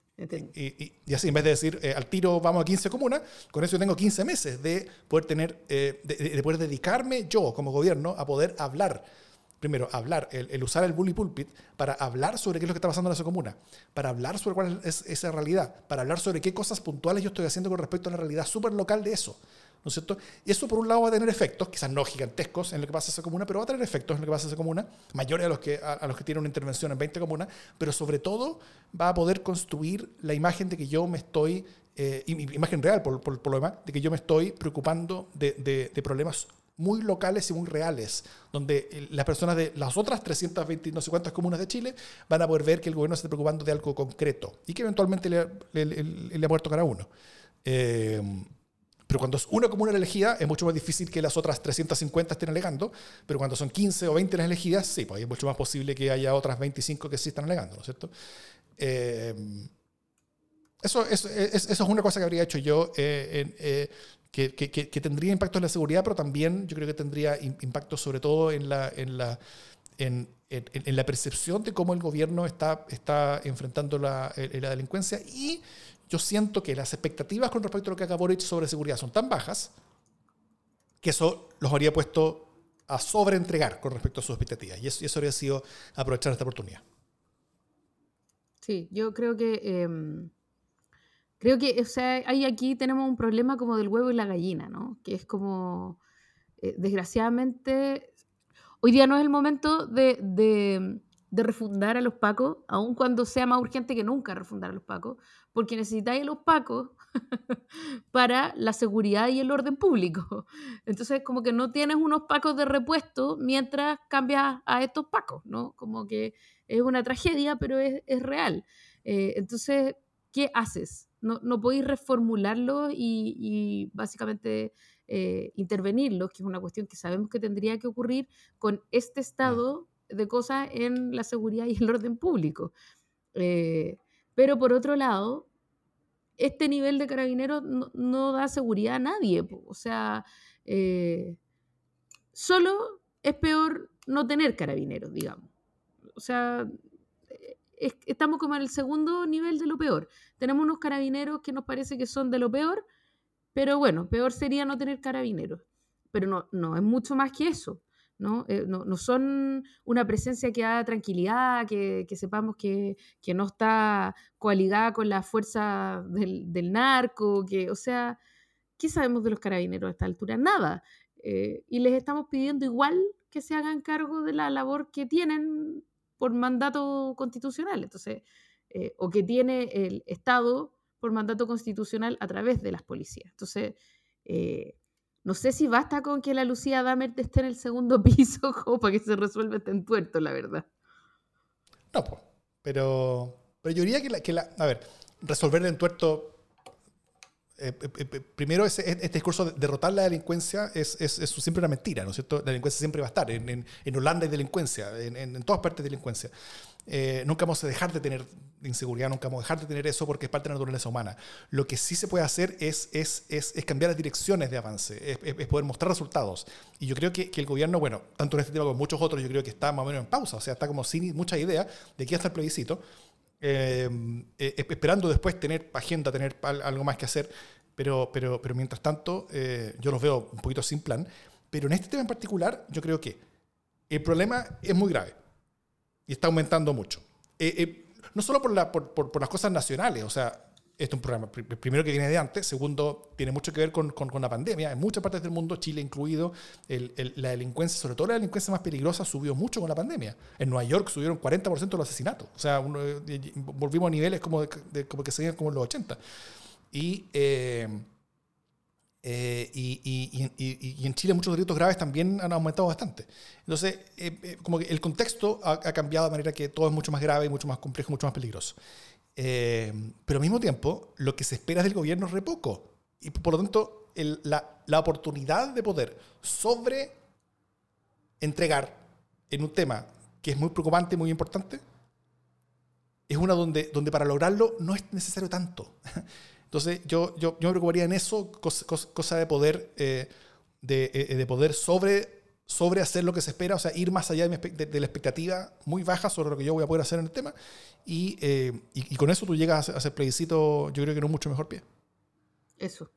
Y, y, así, en vez de decir eh, al tiro vamos a 15 comunas, con eso yo tengo 15 meses de poder tener, eh, de, poder dedicarme yo como gobierno a poder hablar primero, hablar, el, usar el bully pulpit para hablar sobre qué es lo que está pasando en esa comuna, para hablar sobre cuál es esa realidad, para hablar sobre qué cosas puntuales yo estoy haciendo con respecto a la realidad súper local de eso. ¿No es cierto? Eso por un lado va a tener efectos, quizás no gigantescos en lo que pasa en esa comuna, pero va a tener efectos en lo que pasa en esa comuna, mayores a los que, a, los que tienen una intervención en 20 comunas, pero sobre todo va a poder construir la imagen de que yo me estoy, eh, imagen real por, por, lo demás, de que yo me estoy preocupando de, de problemas muy locales y muy reales, donde las personas de las otras 320 no sé cuántas comunas de Chile van a poder ver que el gobierno se está preocupando de algo concreto y que eventualmente le, le, ha muerto cada uno. Eh, pero cuando es una comuna elegida es mucho más difícil que las otras 350 estén alegando, pero cuando son 15 o 20 las elegidas, sí, pues es mucho más posible que haya otras 25 que sí están alegando, ¿no es cierto? Eh, eso, eso, eso, es una cosa que habría hecho yo eh, que, que, tendría impacto en la seguridad, pero también yo creo que tendría impacto sobre todo en la, en la, en, en, la percepción de cómo el gobierno está, está enfrentando la, la, delincuencia y yo siento que las expectativas con respecto a lo que haga Boric sobre seguridad son tan bajas que eso los habría puesto a sobreentregar con respecto a sus expectativas y eso, y eso habría sido aprovechar esta oportunidad. Sí, yo creo que... Em, Creo que, o sea, ahí aquí tenemos un problema como del huevo y la gallina, ¿no? Que es como, eh, desgraciadamente, hoy día no es el momento de, de, de, refundar a los pacos, aun cuando sea más urgente que nunca refundar a los pacos, porque necesitáis a los pacos para la seguridad y el orden público. Entonces, como que no tienes unos pacos de repuesto mientras cambias a estos pacos, ¿no? Como que es una tragedia, pero es, es real. Eh, entonces, ¿qué haces? No, no podéis reformularlos y, básicamente eh, intervenirlos, que es una cuestión que sabemos que tendría que ocurrir con este estado de cosas en la seguridad y el orden público. Eh, pero por otro lado, este nivel de carabineros no, da seguridad a nadie. O sea, eh, solo es peor no tener carabineros, digamos. O sea, estamos como en el segundo nivel de lo peor. Tenemos unos carabineros que nos parece que son de lo peor, pero bueno, peor sería no tener carabineros. Pero no, no es mucho más que eso. ¿no? Eh, no, son una presencia que da tranquilidad, que, sepamos que, no está coaligada con la fuerza del, narco, que, o sea, ¿qué sabemos de los carabineros a esta altura? Nada. Eh, y les estamos pidiendo igual que se hagan cargo de la labor que tienen por mandato constitucional, entonces, eh, o que tiene el Estado por mandato constitucional a través de las policías. Entonces, eh, no sé si basta con que la Lucía Damer esté en el segundo piso como para que se resuelva este entuerto, la verdad. No, pues, pero, pero yo diría que la, que la, a ver, resolver el entuerto eh, eh, eh, primero, ese, este discurso de derrotar la delincuencia es, es, es, siempre una mentira, ¿no es cierto? La delincuencia siempre va a estar. En, en, en Holanda hay delincuencia, en, en, todas partes hay delincuencia. nunca vamos a dejar de tener inseguridad, nunca vamos a dejar de tener eso porque es parte de la naturaleza humana. Lo que sí se puede hacer es, es, es, es cambiar las direcciones de avance, es, poder mostrar resultados. Y yo creo que, que, el gobierno, bueno, tanto en este tema como en muchos otros, yo creo que está más o menos en pausa, o sea, está como sin mucha idea de qué está el plebiscito. Eh, eh, esperando después tener agenda, tener algo más que hacer, pero, pero, pero mientras tanto eh, yo los veo un poquito sin plan. Pero en este tema en particular yo creo que el problema es muy grave y está aumentando mucho. no solo por, la, por, por, las cosas nacionales, o sea, este es un programa, primero que viene de antes, segundo, tiene mucho que ver con, con, con la pandemia. En muchas partes del mundo, Chile incluido, el, la delincuencia, sobre todo la delincuencia más peligrosa, subió mucho con la pandemia. En Nueva York subieron 40% de los asesinatos. O sea, eh, volvimos a niveles como, de, como que se como en los 80. Y, eh, Eh, y, en Chile muchos delitos graves también han aumentado bastante. Entonces, eh, eh, como que el contexto ha, cambiado de manera que todo es mucho más grave, mucho más complejo, mucho más peligroso. Pero al mismo tiempo, lo que se espera del gobierno es re poco. Y por lo tanto, la, la, oportunidad de poder sobre entregar en un tema que es muy preocupante muy importante, es una donde, donde para lograrlo no es necesario tanto. Entonces, yo, yo, yo me preocuparía en eso, cosa, de poder, eh, de, eh, de, poder sobre, sobre hacer lo que se espera, o sea, ir más allá de, la expectativa muy baja sobre lo que yo voy a poder hacer en el tema. Y, eh, y, con eso tú llegas a hacer plebiscito, yo creo que en un mucho mejor pie. Eso.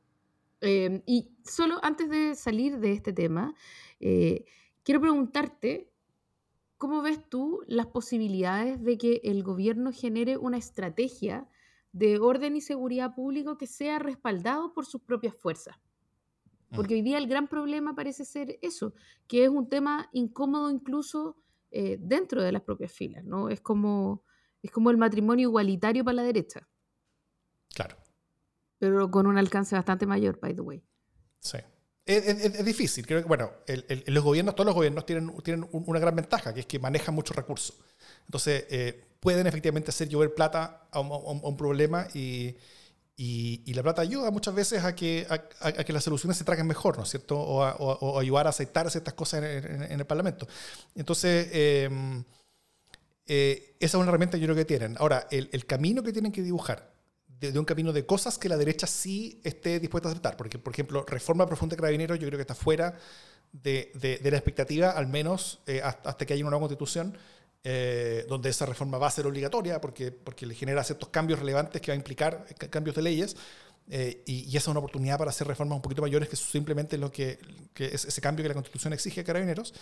Em, y solo antes de salir de este tema, quiero preguntarte, ¿cómo ves tú las posibilidades de que el gobierno genere una estrategia de orden y seguridad público que sea respaldado por sus propias fuerzas. Mm. Porque hoy día el gran problema parece ser eso, que es un tema incómodo incluso eh, dentro de las propias filas, ¿no? Es como, es como el matrimonio igualitario para la derecha. Claro. Pero con un alcance bastante mayor, by the way. Sí. Es, difícil. Creo que, bueno, los gobiernos, todos los gobiernos tienen, tienen una gran ventaja, que es que manejan muchos recursos. Entonces, eh, pueden efectivamente hacer llover plata a un, problema y, y, la plata ayuda muchas veces a que, a, que las soluciones se traguen mejor, ¿no es cierto? O, o, ayudar a aceptar ciertas cosas en, el Parlamento. Entonces, em, eh, esa es una herramienta que yo creo que tienen. Ahora, el, el camino que tienen que dibujar, de, un camino de cosas que la derecha sí esté dispuesta a aceptar, porque, por ejemplo, reforma profunda de carabineros yo creo que está fuera de, de, la expectativa, al menos eh, hasta que haya una nueva constitución eh, donde esa reforma va a ser obligatoria porque, porque le genera ciertos cambios relevantes que va a implicar cambios de leyes. Eh, y, esa es una oportunidad para hacer reformas un poquito mayores que simplemente lo que, que es ese cambio que la Constitución exige a carabineros.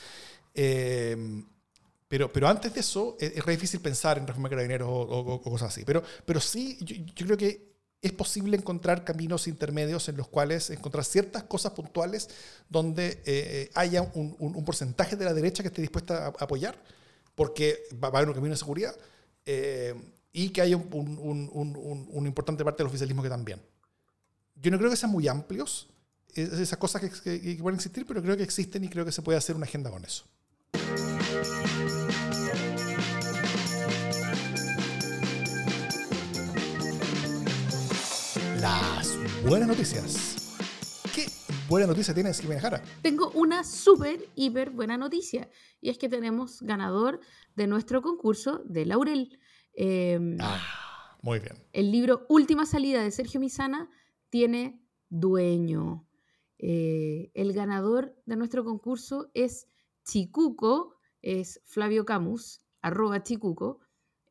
Eh, pero, pero antes de eso es, re difícil pensar en reforma de carabineros o, cosas así. Pero, pero sí, yo, creo que es posible encontrar caminos intermedios en los cuales encontrar ciertas cosas puntuales donde haya un, un, porcentaje de la derecha que esté dispuesta a apoyar porque va a haber un camino de seguridad eh, y que haya un, importante parte del oficialismo que también. Yo no creo que sean muy amplios esas cosas que, que, pueden existir, pero creo que existen y creo que se puede hacer una agenda con eso. Las buenas noticias buena noticia tienes, me Jara? Tengo una súper, hiper buena noticia. Y es que tenemos ganador de nuestro concurso de Laurel. Em, ah, muy bien. El libro Última Salida de Sergio Misana tiene dueño. Eh, el ganador de nuestro concurso es Chicuco, es Flavio Camus, arroba Chicuco,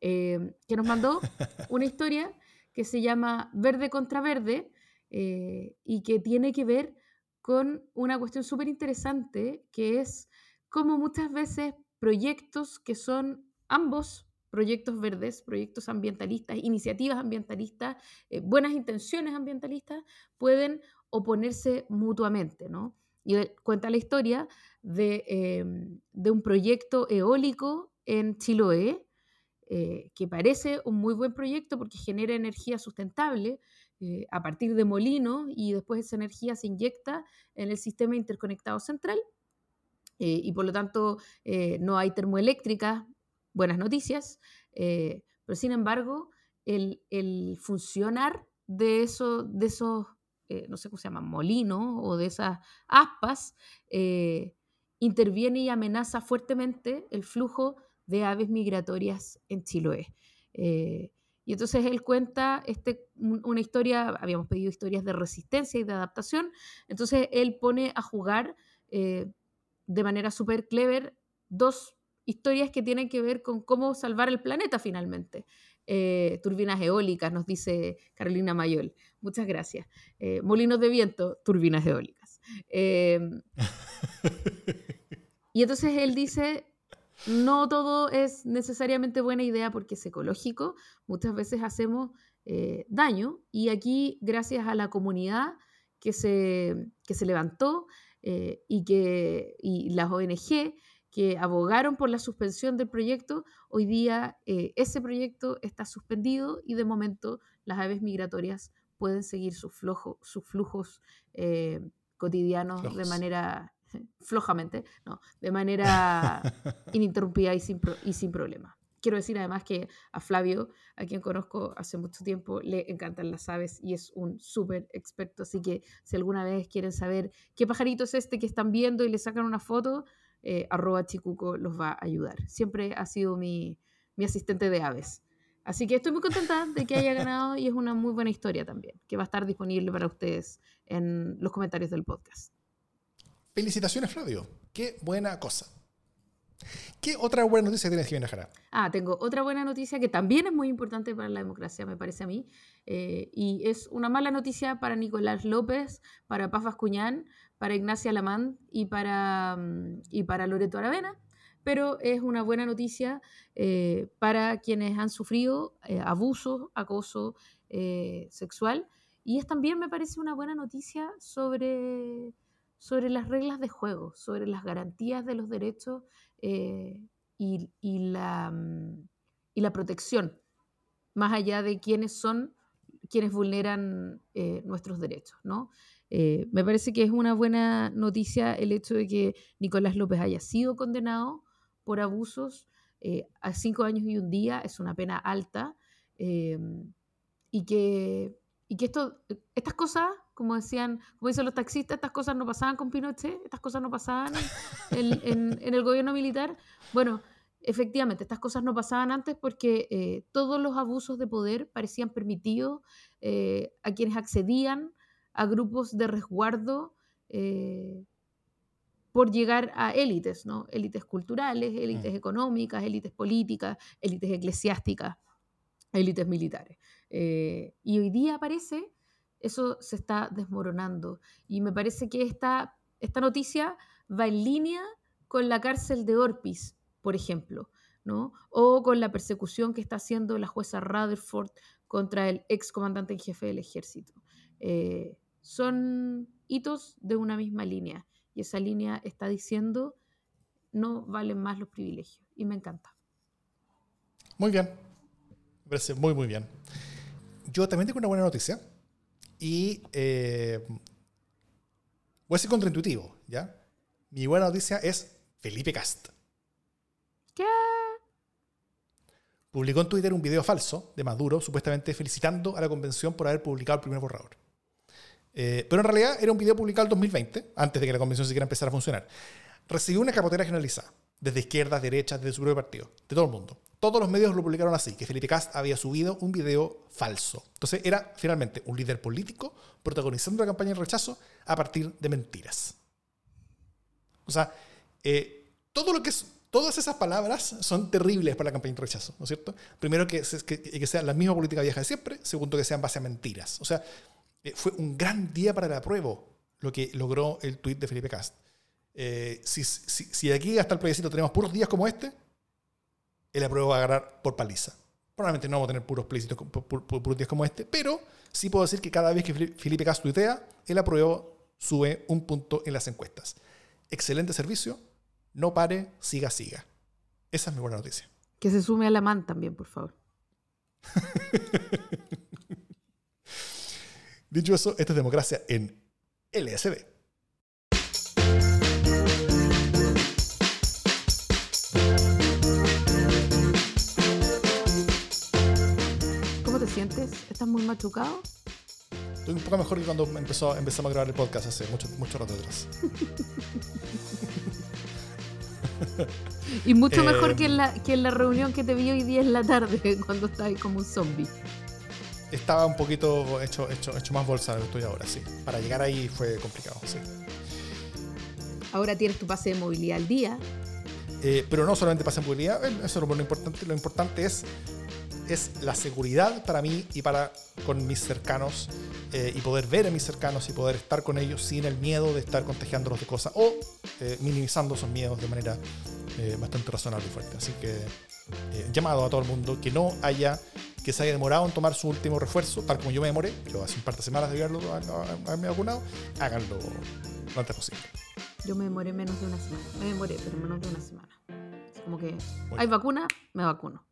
em, que nos mandó una historia que se llama Verde contra Verde eh, y que tiene que ver con una cuestión súper interesante que es cómo muchas veces proyectos que son ambos proyectos verdes, proyectos ambientalistas, iniciativas ambientalistas, eh, buenas intenciones ambientalistas, pueden oponerse mutuamente, ¿no? Y cuenta la historia de, em, de un proyecto eólico en Chiloé, eh, que parece un muy buen proyecto porque genera energía sustentable, eh, a partir de molinos y después esa energía se inyecta en el sistema interconectado central eh, y por lo tanto eh, no hay termoeléctricas, buenas noticias, pero sin embargo el, funcionar de, eso, de esos, no sé cómo se llaman, molinos o de esas aspas, interviene y amenaza fuertemente el flujo de aves migratorias en Chiloé. Y entonces él cuenta este, una historia, habíamos pedido historias de resistencia y de adaptación, entonces él pone a jugar eh, de manera súper clever dos historias que tienen que ver con cómo salvar el planeta finalmente. Eh, turbinas eólicas, nos dice Carolina Mayol. Muchas gracias. Eh, molinos de viento, turbinas eólicas. Y entonces él dice, no todo es necesariamente buena idea porque es ecológico, muchas veces hacemos eh, daño y aquí gracias a la comunidad que se, se levantó eh, y, que, y las ONG que abogaron por la suspensión del proyecto, hoy día eh, ese proyecto está suspendido y de momento las aves migratorias pueden seguir sus, sus flujos cotidianos de manera flojamente, no, de manera ininterrumpida y sin, y sin problema. Quiero decir además que a Flavio, a quien conozco hace mucho tiempo, le encantan las aves y es un súper experto. Así que si alguna vez quieren saber qué pajarito es este que están viendo y le sacan una foto, eh, arroba chicuco los va a ayudar. Siempre ha sido mi, mi asistente de aves. Así que estoy muy contenta de que haya ganado y es una muy buena historia también, que va a estar disponible para ustedes en los comentarios del podcast. Felicitaciones, Flavio. Qué buena cosa. ¿Qué otra buena noticia tienes, Jimena Jara? Ah, tengo otra buena noticia que también es muy importante para la democracia, me parece a mí. Eh, y es una mala noticia para Nicolás López, para Paz Vascuñán, para Ignacia Lamán y para, mm, y para Loreto Aravena. Pero es una buena noticia eh, para quienes han sufrido eh, abuso, acoso sexual. Y es también, me parece, una buena noticia sobre sobre las reglas de juego, sobre las garantías de los derechos eh, y, la, mm, y, la, protección, más allá de quiénes son quienes vulneran eh, nuestros derechos. ¿no? Eh, me parece que es una buena noticia el hecho de que Nicolás López haya sido condenado por abusos a cinco años y un día, es una pena alta, y que y que esto, estas cosas, como decían, como dicen los taxistas, estas cosas no pasaban con Pinochet, estas cosas no pasaban en, el gobierno militar. Bueno, efectivamente, estas cosas no pasaban antes porque eh, todos los abusos de poder parecían permitidos eh, a quienes accedían a grupos de resguardo eh, por llegar a élites, ¿no? Élites culturales, élites mm. económicas, élites políticas, élites eclesiásticas, élites militares. Eh, y hoy día parece, eso se está desmoronando. Y me parece que esta, esta noticia va en línea con la cárcel de Orpis, por ejemplo, ¿no? o con la persecución que está haciendo la jueza Rutherford contra el ex comandante en jefe del ejército. Eh, son hitos de una misma línea y esa línea está diciendo no valen más los privilegios y me encanta. Muy bien, me parece muy muy bien yo también tengo una buena noticia. Y eh, voy a ser contraintuitivo, ¿ya? Mi buena noticia es Felipe Cast. ¿Qué? Publicó en Twitter un video falso de Maduro, supuestamente felicitando a la convención por haber publicado el primer borrador. Eh, pero en realidad era un video publicado en 2020, antes de que la convención siquiera empezara a funcionar. Recibió una capotera generalizada, desde izquierdas, derechas, desde su propio partido, de todo el mundo. Todos los medios lo publicaron así, que Felipe Cast había subido un video falso. Entonces era finalmente un líder político protagonizando la campaña de rechazo a partir de mentiras. O sea, eh, todo lo que es, todas esas palabras son terribles para la campaña de rechazo, ¿no es cierto? Primero, que, que, que sea la misma política vieja de siempre. Segundo, que sea en base a mentiras. O sea, eh, fue un gran día para el apruebo lo que logró el tuit de Felipe Cast. Eh, si, si, si, de aquí hasta el plebiscito tenemos puros días como este, el apruebo va a agarrar por paliza. Probablemente no vamos a tener puros plebiscitos puros días como este, pero sí puedo decir que cada vez que Felipe Castro tuitea, el apruebo sube un punto en las encuestas. Excelente servicio, no pare, siga, siga. Esa es mi buena noticia. Que se sume a la MAN también, por favor. Dicho eso, esta es democracia en LSD. ¿Estás muy machucado? Estoy un poco mejor que cuando empezó, empezamos a grabar el podcast hace mucho, mucho rato atrás. y mucho mejor que en, la, que en la reunión que te vi hoy día en la tarde, cuando estabas como un zombie. Estaba un poquito hecho, hecho, hecho más bolsa de lo que estoy ahora, sí. Para llegar ahí fue complicado, sí. Ahora tienes tu pase de movilidad al día. Eh, pero no solamente pase de movilidad, eso es lo importante. Lo importante es es la seguridad para mí y para con mis cercanos eh, y poder ver a mis cercanos y poder estar con ellos sin el miedo de estar contagiándolos de cosas o eh, minimizando esos miedos de manera eh, bastante razonable y fuerte. Así que llamado a todo el mundo que no haya, que se haya demorado en tomar su último refuerzo, tal como yo me demoré, yo hace un par de semanas de haberlo, haberme vacunado, háganlo lo antes posible. Yo me demoré menos de una semana, me demoré, pero menos de una semana. como que hay vacuna, me vacuno.